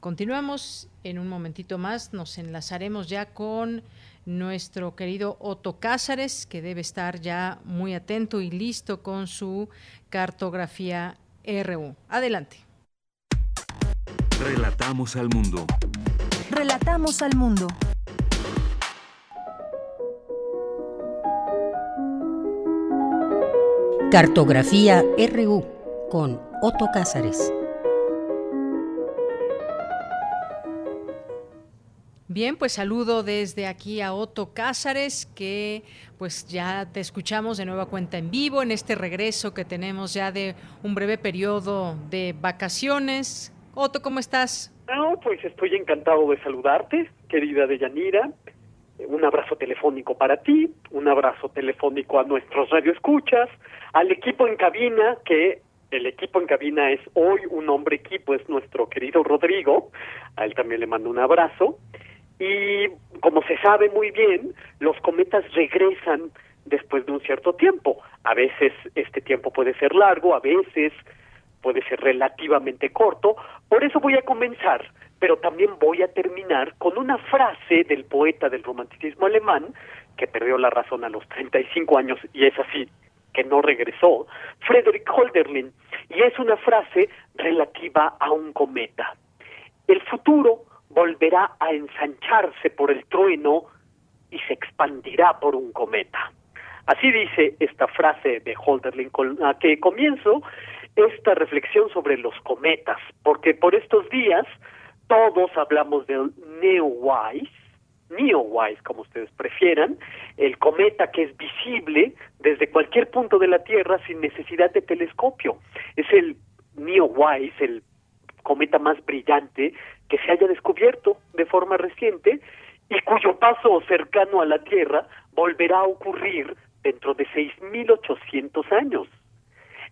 [SPEAKER 1] Continuamos en un momentito más, nos enlazaremos ya con nuestro querido Otto Cázares, que debe estar ya muy atento y listo con su cartografía RU. Adelante.
[SPEAKER 3] Relatamos al mundo.
[SPEAKER 4] Relatamos al mundo.
[SPEAKER 13] Cartografía RU con Otto Cázares.
[SPEAKER 1] Bien, pues saludo desde aquí a Otto Cázares, que pues ya te escuchamos de nueva cuenta en vivo en este regreso que tenemos ya de un breve periodo de vacaciones. Otto, ¿cómo estás?
[SPEAKER 27] No, pues estoy encantado de saludarte, querida Deyanira. Un abrazo telefónico para ti, un abrazo telefónico a nuestros radioescuchas, al equipo en cabina, que el equipo en cabina es hoy un hombre equipo, es nuestro querido Rodrigo, a él también le mando un abrazo. Y como se sabe muy bien, los cometas regresan después de un cierto tiempo. A veces este tiempo puede ser largo, a veces puede ser relativamente corto. Por eso voy a comenzar, pero también voy a terminar con una frase del poeta del romanticismo alemán, que perdió la razón a los 35 años y es así, que no regresó, Friedrich Holderlin, y es una frase relativa a un cometa. El futuro volverá a ensancharse por el trueno y se expandirá por un cometa. Así dice esta frase de Holderlin con que comienzo esta reflexión sobre los cometas, porque por estos días todos hablamos del Neowise, Neowise como ustedes prefieran, el cometa que es visible desde cualquier punto de la Tierra sin necesidad de telescopio. Es el Neowise, el cometa más brillante que se haya descubierto de forma reciente y cuyo paso cercano a la Tierra volverá a ocurrir dentro de 6.800 años.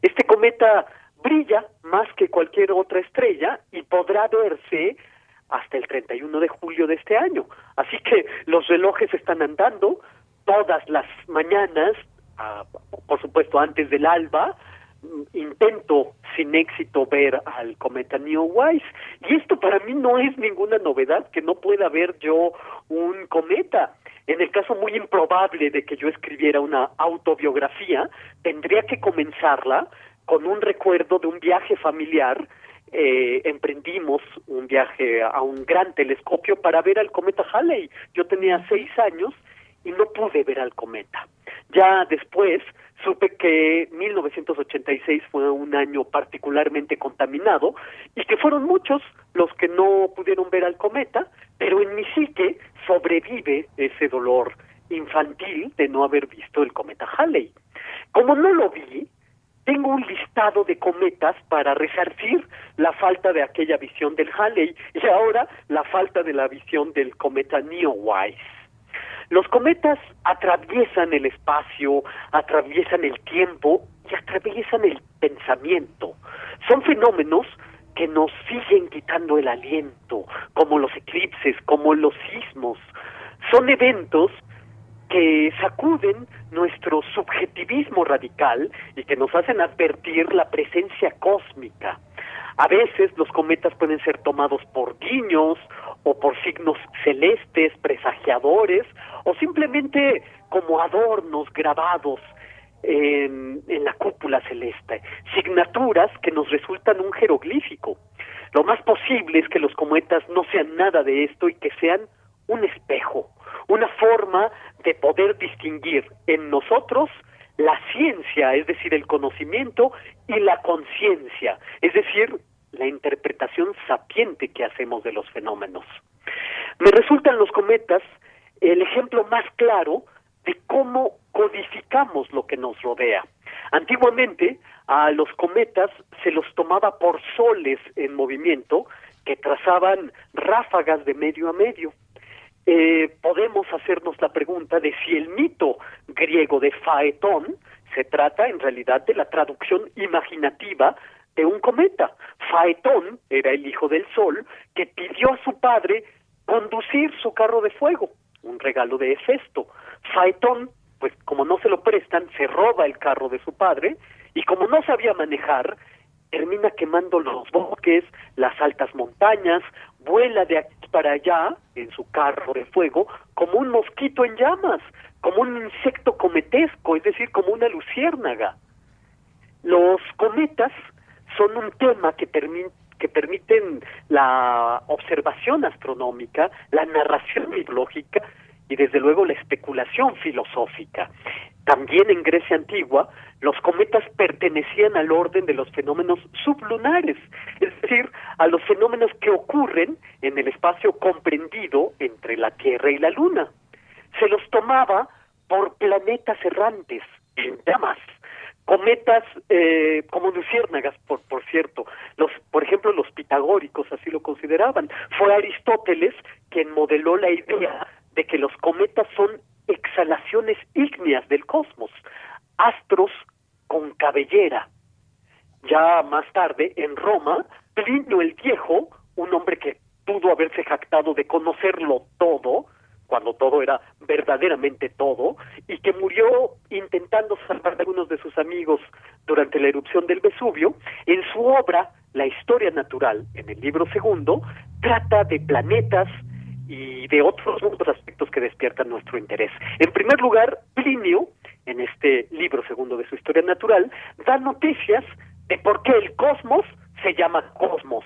[SPEAKER 27] Este cometa brilla más que cualquier otra estrella y podrá verse hasta el 31 de julio de este año. Así que los relojes están andando todas las mañanas, ah, por supuesto antes del alba, intento sin éxito ver al cometa Neowise y esto para mí no es ninguna novedad que no pueda ver yo un cometa. En el caso muy improbable de que yo escribiera una autobiografía, tendría que comenzarla con un recuerdo de un viaje familiar. Eh, emprendimos un viaje a un gran telescopio para ver al cometa Halley. Yo tenía seis años y no pude ver al cometa. Ya después supe que 1986 fue un año particularmente contaminado y que fueron muchos los que no pudieron ver al cometa, pero en mi psique sobrevive ese dolor infantil de no haber visto el cometa Halley. Como no lo vi, tengo un listado de cometas para resarcir la falta de aquella visión del Halley y ahora la falta de la visión del cometa Neowise. Los cometas atraviesan el espacio, atraviesan el tiempo y atraviesan el pensamiento. Son fenómenos que nos siguen quitando el aliento, como los eclipses, como los sismos. Son eventos que sacuden nuestro subjetivismo radical y que nos hacen advertir la presencia cósmica. A veces los cometas pueden ser tomados por guiños o por signos celestes, presagiadores, o simplemente como adornos grabados en, en, la cúpula celeste, signaturas que nos resultan un jeroglífico. Lo más posible es que los cometas no sean nada de esto y que sean un espejo, una forma de poder distinguir en nosotros la ciencia, es decir, el conocimiento, y la conciencia, es decir, la interpretación sapiente que hacemos de los fenómenos. Me resultan los cometas el ejemplo más claro de cómo codificamos lo que nos rodea. Antiguamente a los cometas se los tomaba por soles en movimiento que trazaban ráfagas de medio a medio. Eh, podemos hacernos la pregunta de si el mito griego de Faetón se trata en realidad de la traducción imaginativa de un cometa. Faetón era el hijo del sol que pidió a su padre conducir su carro de fuego, un regalo de Hefesto. Faetón, pues como no se lo prestan, se roba el carro de su padre y como no sabía manejar, termina quemando los bosques, las altas montañas, vuela de aquí para allá en su carro de fuego como un mosquito en llamas, como un insecto cometesco, es decir, como una luciérnaga. Los cometas son un tema que, permiten la observación astronómica, la narración biológica y desde luego la especulación filosófica. También en Grecia antigua, los cometas pertenecían al orden de los fenómenos sublunares, es decir, a los fenómenos que ocurren en el espacio comprendido entre la Tierra y la Luna. Se los tomaba por planetas errantes, en llamas, cometas eh, como luciérnagas, por, por cierto. Los, por ejemplo, los pitagóricos así lo consideraban. Fue Aristóteles quien modeló la idea de que los cometas son exhalaciones ígneas del cosmos, astros con cabellera. Ya más tarde, en Roma, Plinio el Viejo, un hombre que pudo haberse jactado de conocerlo todo, cuando todo era verdaderamente todo, y que murió intentando salvar a algunos de sus amigos durante la erupción del Vesubio, en su obra La historia natural, en el libro segundo, trata de planetas, y de otros aspectos que despiertan nuestro interés. En primer lugar, Plinio, en este libro segundo de su historia natural, da noticias de por qué el cosmos se llama cosmos.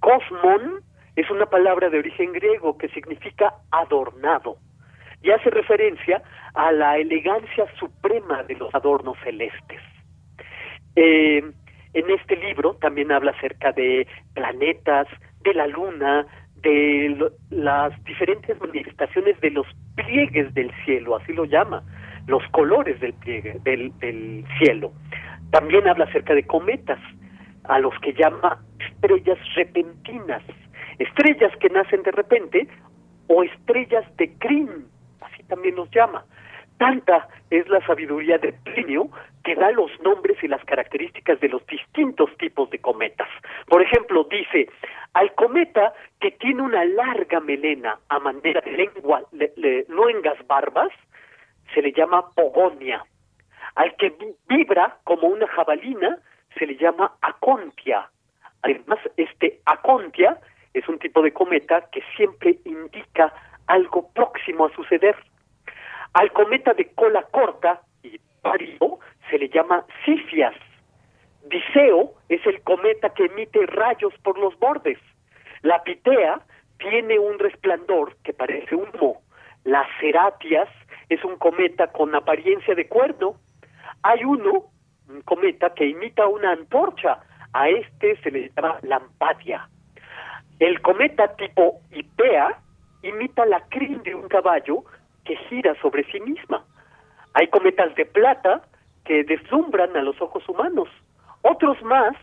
[SPEAKER 27] Cosmon es una palabra de origen griego que significa adornado y hace referencia a la elegancia suprema de los adornos celestes. Eh, en este libro también habla acerca de planetas, de la luna, de las diferentes manifestaciones de los pliegues del cielo, así lo llama, los colores del pliegue, del, del cielo. También habla acerca de cometas, a los que llama estrellas repentinas, estrellas que nacen de repente o estrellas de crin, así también los llama. Tanta es la sabiduría de Plinio que da los nombres y las características de los distintos tipos de cometas. Por ejemplo, dice, al cometa que tiene una larga melena a manera de lengua, luengas barbas, se le llama pogonia. Al que vibra como una jabalina, se le llama acontia. Además, este acontia es un tipo de cometa que siempre indica algo próximo a suceder. Al cometa de cola corta y pálido se le llama Sifias. Diceo es el cometa que emite rayos por los bordes. La Pitea tiene un resplandor que parece humo. Las Ceratias es un cometa con apariencia de cuerno. Hay uno, un cometa que imita una antorcha. A este se le llama Lampadia. El cometa tipo Ipea imita la crin de un caballo que gira sobre sí misma. Hay cometas de plata que deslumbran a los ojos humanos. Otros más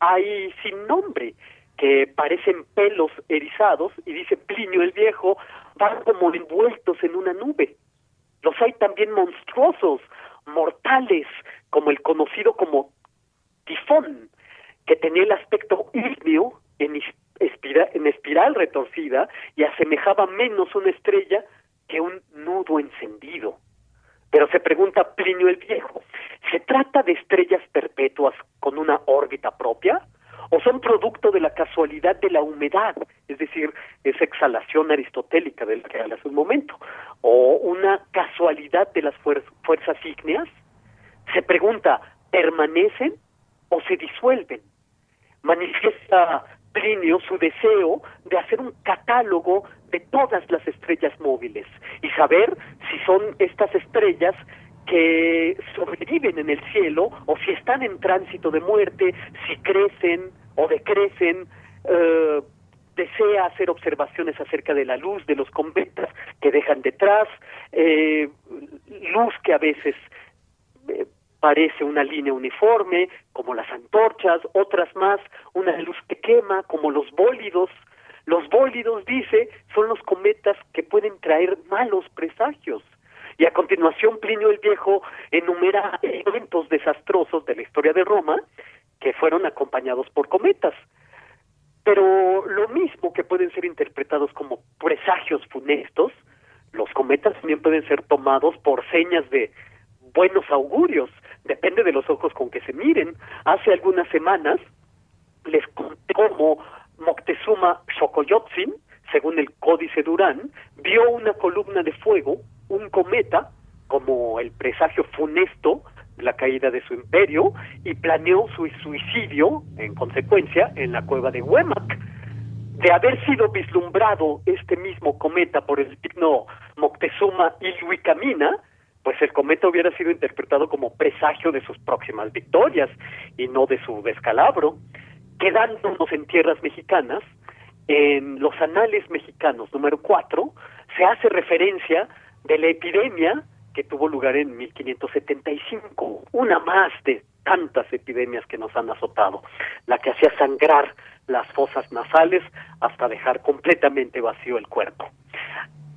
[SPEAKER 27] hay sin nombre, que parecen pelos erizados, y dice Plinio el Viejo, van como envueltos en una nube. Los hay también monstruosos, mortales, como el conocido como tifón, que tenía el aspecto ígneo en, en espiral retorcida y asemejaba menos una estrella que un nudo encendido. Pero se pregunta Plinio el Viejo, ¿se trata de estrellas perpetuas con una órbita propia? ¿O son producto de la casualidad de la humedad, es decir, esa exhalación aristotélica del que habla hace un momento? ¿O una casualidad de las fuerzas ígneas? Se pregunta, ¿permanecen o se disuelven? Manifiesta Su deseo de hacer un catálogo de todas las estrellas móviles y saber si son estas estrellas que sobreviven en el cielo o si están en tránsito de muerte, si crecen o decrecen, eh, desea hacer observaciones acerca de la luz de los cometas que dejan detrás, eh, luz que a veces parece una línea uniforme, como las antorchas, otras más, una luz que quema, como los bólidos. Los bólidos, dice, son los cometas que pueden traer malos presagios. Y a continuación Plinio el Viejo enumera eventos desastrosos de la historia de Roma que fueron acompañados por cometas. Pero lo mismo que pueden ser interpretados como presagios funestos, los cometas también pueden ser tomados por señas de buenos augurios, depende de los ojos con que se miren. Hace algunas semanas les conté cómo Moctezuma Xocoyotzin, según el Códice Durán, vio una columna de fuego, un cometa, como el presagio funesto de la caída de su imperio, y planeó su suicidio, en consecuencia, en la cueva de Huemac. De haber sido vislumbrado este mismo cometa por el digno Moctezuma Ilhuicamina, pues el cometa hubiera sido interpretado como presagio de sus próximas victorias y no de su descalabro. Quedándonos en tierras mexicanas, en los anales mexicanos número 4, se hace referencia de la epidemia que tuvo lugar en 1575, una más de tantas epidemias que nos han azotado, la que hacía sangrar las fosas nasales hasta dejar completamente vacío el cuerpo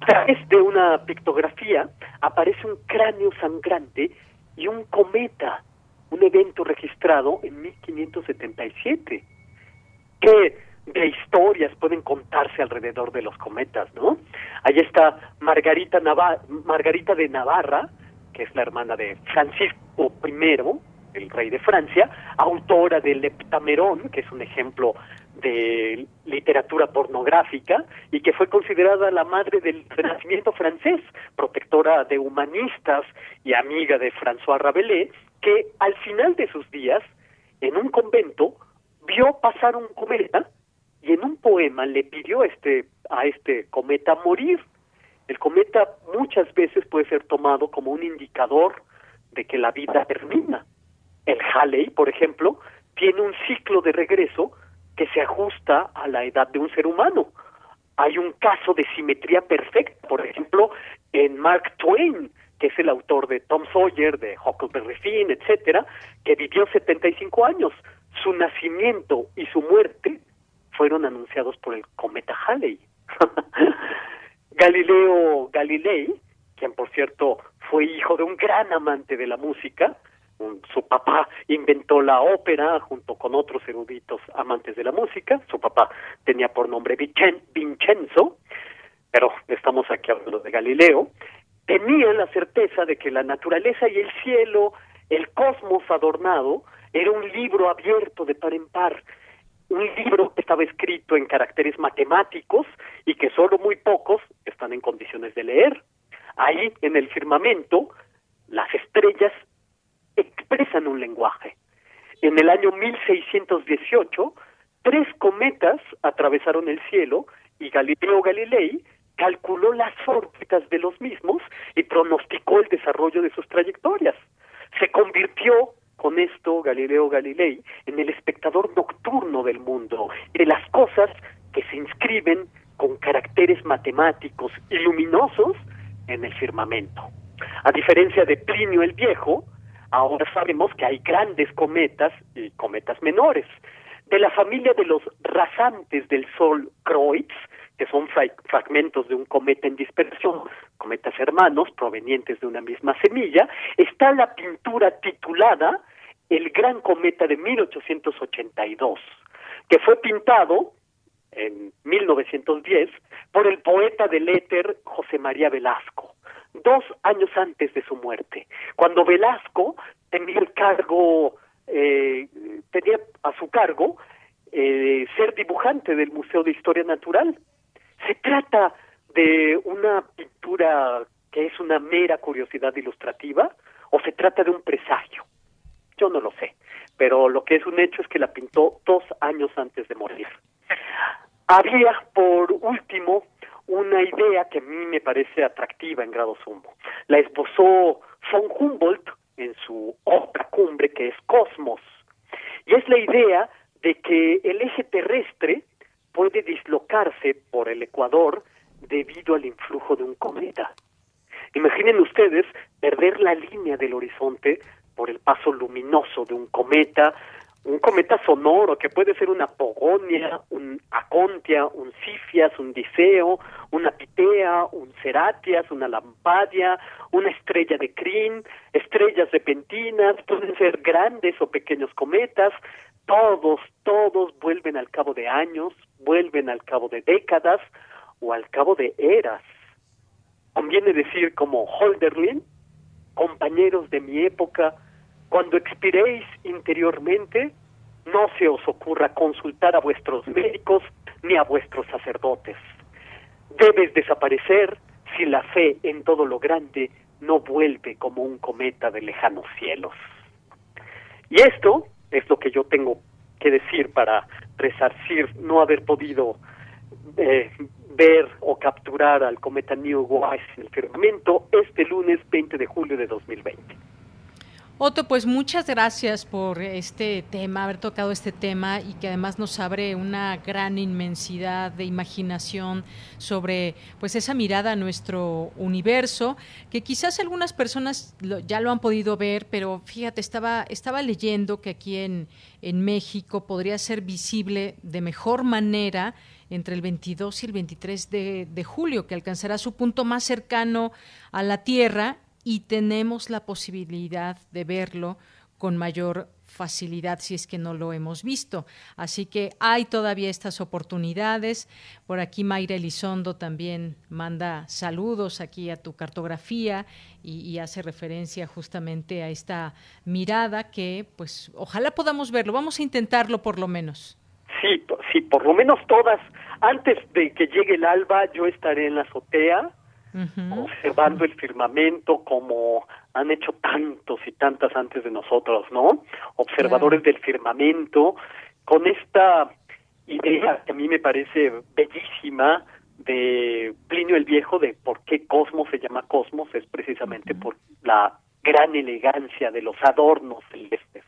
[SPEAKER 27] través de una pictografía aparece un cráneo sangrante y un cometa, un evento registrado en 1577. ¿Qué de historias pueden contarse alrededor de los cometas, no? Ahí está Margarita, de Navarra, que es la hermana de Francisco I, el rey de Francia, autora del Heptamerón, que es un ejemplo de literatura pornográfica y que fue considerada la madre del Renacimiento francés, protectora de humanistas y amiga de François Rabelais, que al final de sus días, en un convento, vio pasar un cometa y en un poema le pidió a este, a este cometa morir. El cometa muchas veces puede ser tomado como un indicador de que la vida termina. El Halley, por ejemplo, tiene un ciclo de regreso que se ajusta a la edad de un ser humano. Hay un caso de simetría perfecta, por ejemplo, en Mark Twain, que es el autor de Tom Sawyer, de Huckleberry Finn, etcétera, que vivió 75 años. Su nacimiento y su muerte fueron anunciados por el cometa Halley. <laughs> Galileo Galilei, quien por cierto fue hijo de un gran amante de la música, su papá inventó la ópera junto con otros eruditos amantes de la música. Su papá tenía por nombre Vincenzo, pero estamos aquí hablando de Galileo. Tenía la certeza de que la naturaleza y el cielo, el cosmos adornado, era un libro abierto de par en par, un libro que estaba escrito en caracteres matemáticos y que solo muy pocos están en condiciones de leer. Ahí, en el firmamento, las estrellas expresan un lenguaje. En el año 1618, tres cometas atravesaron el cielo y Galileo Galilei calculó las órbitas de los mismos y pronosticó el desarrollo de sus trayectorias. Se convirtió con esto Galileo Galilei en el espectador nocturno del mundo de las cosas que se inscriben con caracteres matemáticos y luminosos en el firmamento. A diferencia de Plinio el Viejo, Ahora sabemos que hay grandes cometas y cometas menores. De la familia de los rasantes del Sol Kreutz, que son fragmentos de un cometa en dispersión, cometas hermanos provenientes de una misma semilla, está la pintura titulada El Gran Cometa de 1882, que fue pintado en 1910 por el poeta del éter José María Velasco dos años antes de su muerte, cuando Velasco tenía el cargo, eh, tenía a su cargo eh, ser dibujante del Museo de Historia Natural. Se trata de una pintura que es una mera curiosidad ilustrativa o se trata de un presagio. Yo no lo sé, pero lo que es un hecho es que la pintó dos años antes de morir. Había, por último, una idea que a mí me parece atractiva en grado sumo. La esbozó von Humboldt en su obra cumbre que es Cosmos. Y es la idea de que el eje terrestre puede dislocarse por el ecuador debido al influjo de un cometa. Imaginen ustedes perder la línea del horizonte por el paso luminoso de un cometa un cometa sonoro que puede ser una pogonia, un acontia, un cifias, un diseo, una pitea, un ceratias, una lampadia, una estrella de crin, estrellas repentinas, pueden ser grandes o pequeños cometas, todos, todos vuelven al cabo de años, vuelven al cabo de décadas o al cabo de eras. Conviene decir como Holderlin, compañeros de mi época, cuando expiréis interiormente, no se os ocurra consultar a vuestros médicos ni a vuestros sacerdotes. Debes desaparecer si la fe en todo lo grande no vuelve como un cometa de lejanos cielos. Y esto es lo que yo tengo que decir para resarcir no haber podido eh, ver o capturar al cometa New Wise en el firmamento este lunes 20 de julio de 2020.
[SPEAKER 1] Otto, pues muchas gracias por este tema, haber tocado este tema y que además nos abre una gran inmensidad de imaginación sobre pues esa mirada a nuestro universo, que quizás algunas personas ya lo han podido ver, pero fíjate, estaba, estaba leyendo que aquí en, en México podría ser visible de mejor manera entre el 22 y el 23 de, de julio, que alcanzará su punto más cercano a la Tierra y tenemos la posibilidad de verlo con mayor facilidad si es que no lo hemos visto. Así que hay todavía estas oportunidades. Por aquí Mayra Elizondo también manda saludos aquí a tu cartografía y, hace referencia justamente a esta mirada que pues ojalá podamos verlo. Vamos a intentarlo por lo menos.
[SPEAKER 27] Sí, sí, por lo menos todas. Antes de que llegue el alba yo estaré en la azotea observando el firmamento como han hecho tantos y tantas antes de nosotros, ¿no? Observadores del firmamento, con esta idea que a mí me parece bellísima de Plinio el Viejo de por qué Cosmos se llama Cosmos, es precisamente por la gran elegancia de los adornos celestes.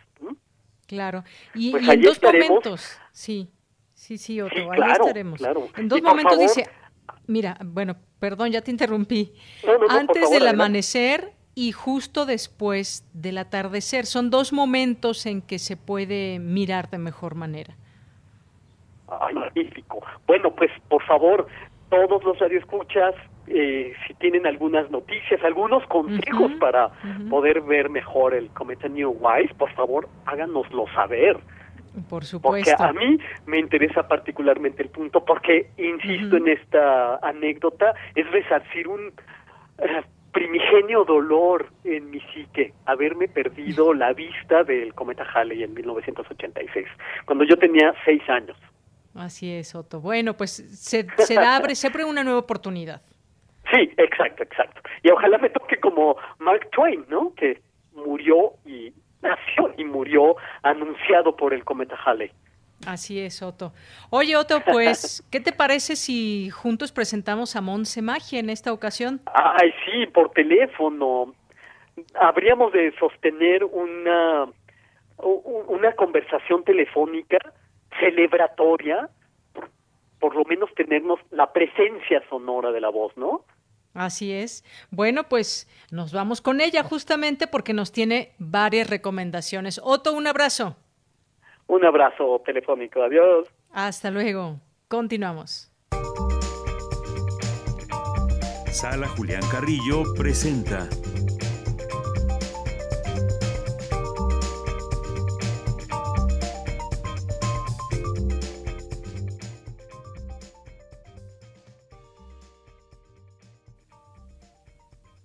[SPEAKER 1] Claro, y, pues en dos momentos, sí, sí, sí, Otto, ahí estaremos. En dos momentos dice, mira, bueno, Perdón, ya te interrumpí. Antes del amanecer y justo después del atardecer. Son dos momentos en que se puede mirar de mejor manera.
[SPEAKER 27] Ay, magnífico. Bueno, pues por favor, todos los radioescuchas, eh, si tienen algunas noticias, algunos consejos para poder ver mejor el cometa New Wise, por favor, háganoslo saber.
[SPEAKER 1] Por supuesto.
[SPEAKER 27] Porque a mí me interesa particularmente el punto, porque, insisto en esta anécdota, es resarcir un eh, primigenio dolor en mi psique, haberme perdido la vista del cometa Halley en 1986, cuando yo tenía seis años.
[SPEAKER 1] Así es, Otto. Bueno, pues se, <laughs> se abre siempre una nueva oportunidad.
[SPEAKER 27] Sí, exacto, exacto. Y ojalá me toque como Mark Twain, ¿no? Que murió y nació y murió anunciado por el cometa Halley.
[SPEAKER 1] Así es, Otto. Oye, Otto, pues, <laughs> ¿qué te parece si juntos presentamos a Monse Magia en esta ocasión?
[SPEAKER 27] Ay, sí, por teléfono. Habríamos de sostener una, una conversación telefónica celebratoria, por, por lo menos tenernos la presencia sonora de la voz, ¿no?
[SPEAKER 1] Así es. Bueno, pues nos vamos con ella justamente porque nos tiene varias recomendaciones. Otto, un abrazo.
[SPEAKER 27] Un abrazo telefónico. Adiós.
[SPEAKER 1] Hasta luego. Continuamos.
[SPEAKER 3] Sala Julián Carrillo presenta.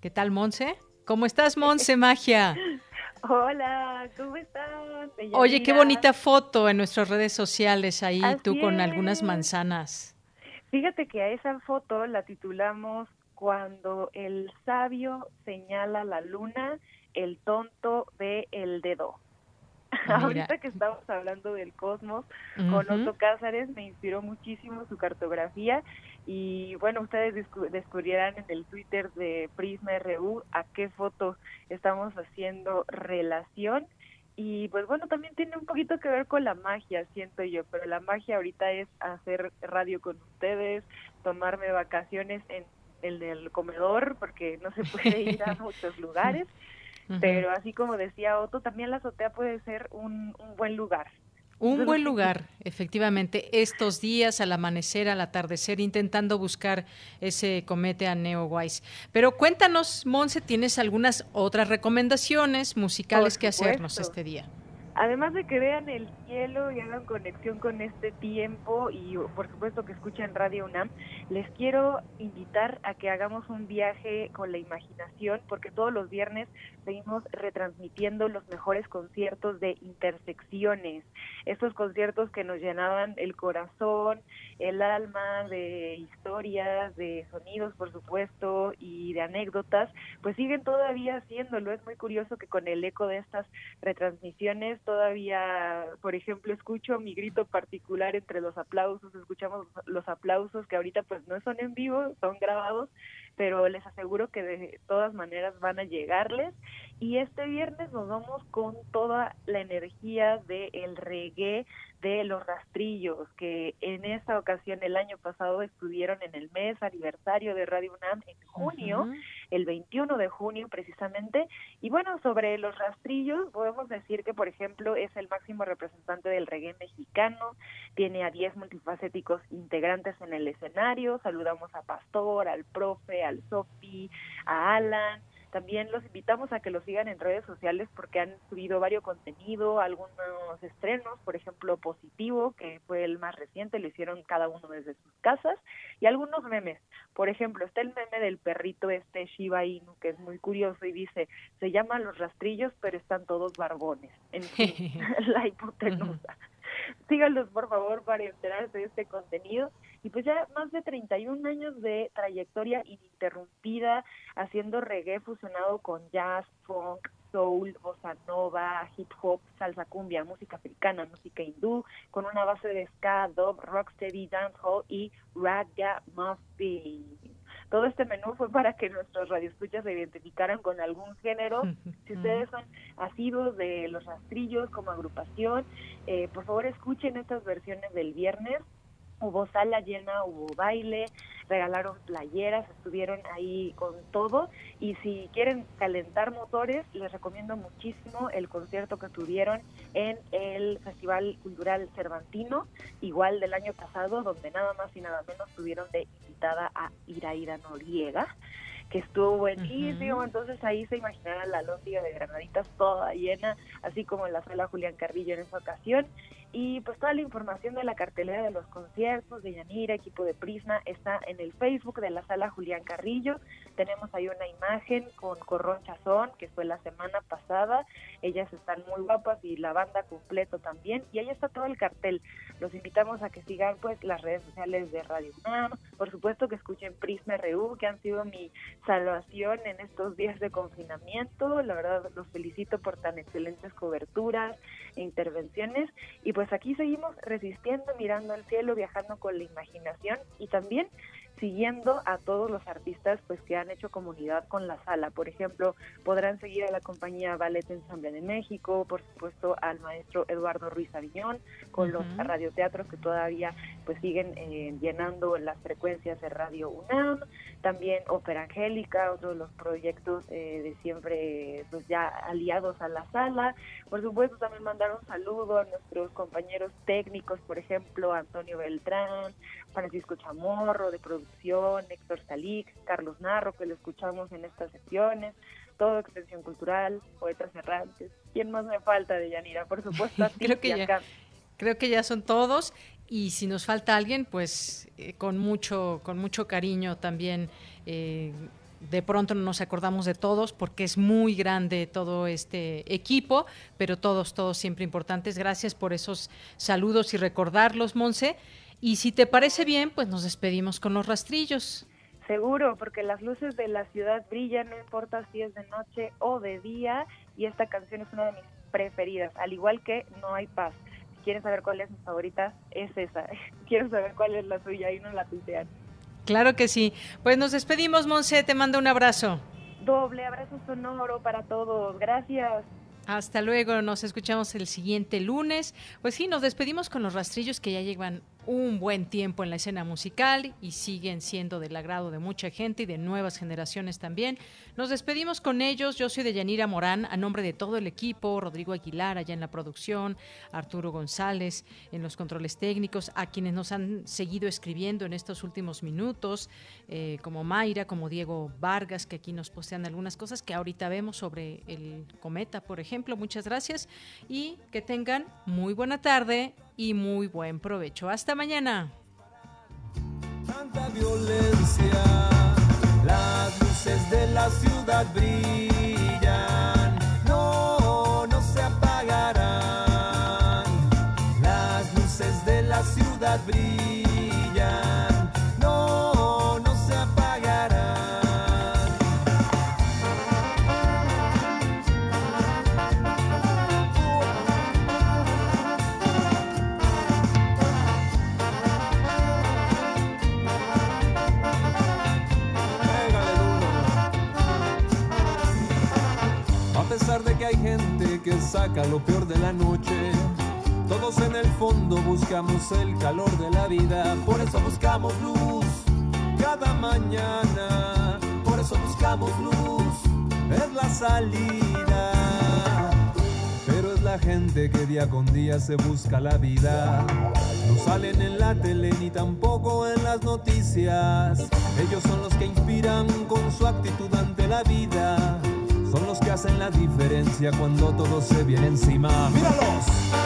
[SPEAKER 1] ¿Qué tal, Monse? ¿Cómo estás, <laughs> Monse Magia?
[SPEAKER 28] Hola, ¿cómo estás?
[SPEAKER 1] Oye, qué bonita foto en nuestras redes sociales ahí, tú con algunas manzanas.
[SPEAKER 28] Fíjate que a esa foto la titulamos Cuando el sabio señala la luna, el tonto ve el dedo. <laughs> Ahorita que estamos hablando del cosmos con Otto Cázares, me inspiró muchísimo su cartografía y bueno, ustedes descubrirán en el Twitter de Prisma RU a qué foto estamos haciendo relación. Y pues bueno, también tiene un poquito que ver con la magia, siento yo, pero la magia ahorita es hacer radio con ustedes, tomarme vacaciones en el del comedor, porque no se puede ir a <laughs> muchos lugares. Pero así como decía Otto, también la azotea puede ser un, un buen lugar.
[SPEAKER 1] Un buen lugar, efectivamente, estos días al amanecer, al atardecer, intentando buscar ese comete a Neowise. Pero cuéntanos, Monse, ¿tienes algunas otras recomendaciones musicales que hacernos este día?
[SPEAKER 28] Además de que vean el cielo y hagan conexión con este tiempo y por supuesto que escuchen Radio UNAM, les quiero invitar a que hagamos un viaje con la imaginación porque todos los viernes seguimos retransmitiendo los mejores conciertos de intersecciones, estos conciertos que nos llenaban el corazón, el alma de historias, de sonidos por supuesto y de anécdotas, pues siguen todavía haciéndolo. Es muy curioso que con el eco de estas retransmisiones todavía, por ejemplo, escucho mi grito particular entre los aplausos, escuchamos los aplausos que ahorita pues no son en vivo, son grabados, pero les aseguro que de todas maneras van a llegarles. Y este viernes nos vamos con toda la energía del el reggae de los rastrillos, que en esta ocasión el año pasado estuvieron en el mes aniversario de Radio UNAM en junio, el 21 de junio precisamente. Y bueno, sobre los rastrillos, podemos decir que, por ejemplo, es el máximo representante del reggae mexicano, tiene a 10 multifacéticos integrantes en el escenario, saludamos a Pastor, al Profe, al Sofi, a Alan, también los invitamos a que los sigan en redes sociales porque han subido varios contenido, algunos estrenos, por ejemplo, Positivo, que fue el más reciente, lo hicieron cada uno desde sus casas, y algunos memes. Por ejemplo, está el meme del perrito este Shiba Inu, que es muy curioso y dice, se llaman los rastrillos, pero están todos barbones. En fin, <laughs> <laughs> la hipotenusa. Síganlos, por favor, para enterarse de este contenido y pues ya más de 31 años de trayectoria ininterrumpida haciendo reggae fusionado con jazz, funk, soul, bossa nova, hip hop, salsa cumbia, música africana, música hindú, con una base de ska, dub, rocksteady, dancehall y ragamuffin. Todo este menú fue para que nuestros radioescuchas se identificaran con algún género. <laughs> Si ustedes son asiduos de los rastrillos como agrupación, eh, por favor escuchen estas versiones del viernes hubo sala llena, hubo baile, regalaron playeras, estuvieron ahí con todo y si quieren calentar motores, les recomiendo muchísimo el concierto que tuvieron en el Festival Cultural Cervantino, igual del año pasado, donde nada más y nada menos tuvieron de invitada a Iraida Noriega que estuvo buenísimo, entonces ahí se imaginarán la lóndiga de granaditas toda llena, así como en la sala Julián Carrillo en esa ocasión, y pues toda la información de la cartelera de los conciertos de Yanira, equipo de Prisma, está en el Facebook de la sala Julián Carrillo. Tenemos ahí una imagen con Corrón Chazón, que fue la semana pasada. Ellas están muy guapas y la banda completo también. Y ahí está todo el cartel. Los invitamos a que sigan pues las redes sociales de Radio UNAM. Por supuesto que escuchen Prisma RU, que han sido mi salvación en estos días de confinamiento. La verdad los felicito por tan excelentes coberturas intervenciones. Y pues aquí seguimos resistiendo, mirando al cielo, viajando con la imaginación y también siguiendo a todos los artistas pues que han hecho comunidad con la sala. Por ejemplo, podrán seguir a la compañía Ballet Ensamble de México, por supuesto al maestro Eduardo Ruiz Aviñón, con los radioteatros que todavía pues siguen eh, llenando las frecuencias de Radio UNAM, también Ópera Angélica, otro de los proyectos eh, de siempre pues ya aliados a la sala. Por supuesto también mandar un saludo a nuestros compañeros técnicos, por ejemplo, Antonio Beltrán, Francisco Chamorro de producción, Héctor Salix, Carlos Narro, que lo escuchamos en estas sesiones, todo Extensión Cultural, Poetas Errantes. ¿Quién más me falta de Yanira? Por supuesto, <laughs>
[SPEAKER 1] creo que ya, creo que ya son todos y si nos falta alguien, pues eh, con mucho con mucho cariño también. Eh, de pronto no nos acordamos de todos porque es muy grande todo este equipo, pero todos, todos siempre importantes. Gracias por esos saludos y recordarlos, Monse. Y si te parece bien, pues nos despedimos con los rastrillos.
[SPEAKER 28] Seguro, porque las luces de la ciudad brillan, no importa si es de noche o de día, y esta canción es una de mis preferidas, al igual que No hay paz. Quieren saber cuál es mi favorita, es esa. <laughs> Quiero saber cuál es la suya y no la tuitean.
[SPEAKER 1] Claro que sí. Pues nos despedimos, Monse, te mando un abrazo.
[SPEAKER 28] Doble abrazo sonoro para todos. Gracias.
[SPEAKER 1] Hasta luego, nos escuchamos el siguiente lunes. Pues sí, nos despedimos con los rastrillos que ya llevan un buen tiempo en la escena musical y siguen siendo del agrado de mucha gente y de nuevas generaciones también. Nos despedimos con ellos. Yo soy de Yanira Morán, a nombre de todo el equipo, Rodrigo Aguilar allá en la producción, Arturo González en los controles técnicos, a quienes nos han seguido escribiendo en estos últimos minutos, eh, como Mayra, como Diego Vargas, que aquí nos postean algunas cosas que ahorita vemos sobre el cometa, por ejemplo. Muchas gracias y que tengan muy buena tarde y muy buen provecho. Hasta mañana.
[SPEAKER 29] Tanta violencia, las luces de la ciudad brillan, no, no se apagarán. Las luces de la ciudad brillan. Hay gente que saca lo peor de la noche, todos en el fondo buscamos el calor de la vida, por eso buscamos luz cada mañana, por eso buscamos luz, es la salida. Pero es la gente que día con día se busca la vida. No salen en la tele ni tampoco en las noticias. Ellos son los que inspiran con su actitud ante la vida son los que hacen la diferencia cuando todo se viene encima. ¡Míralos!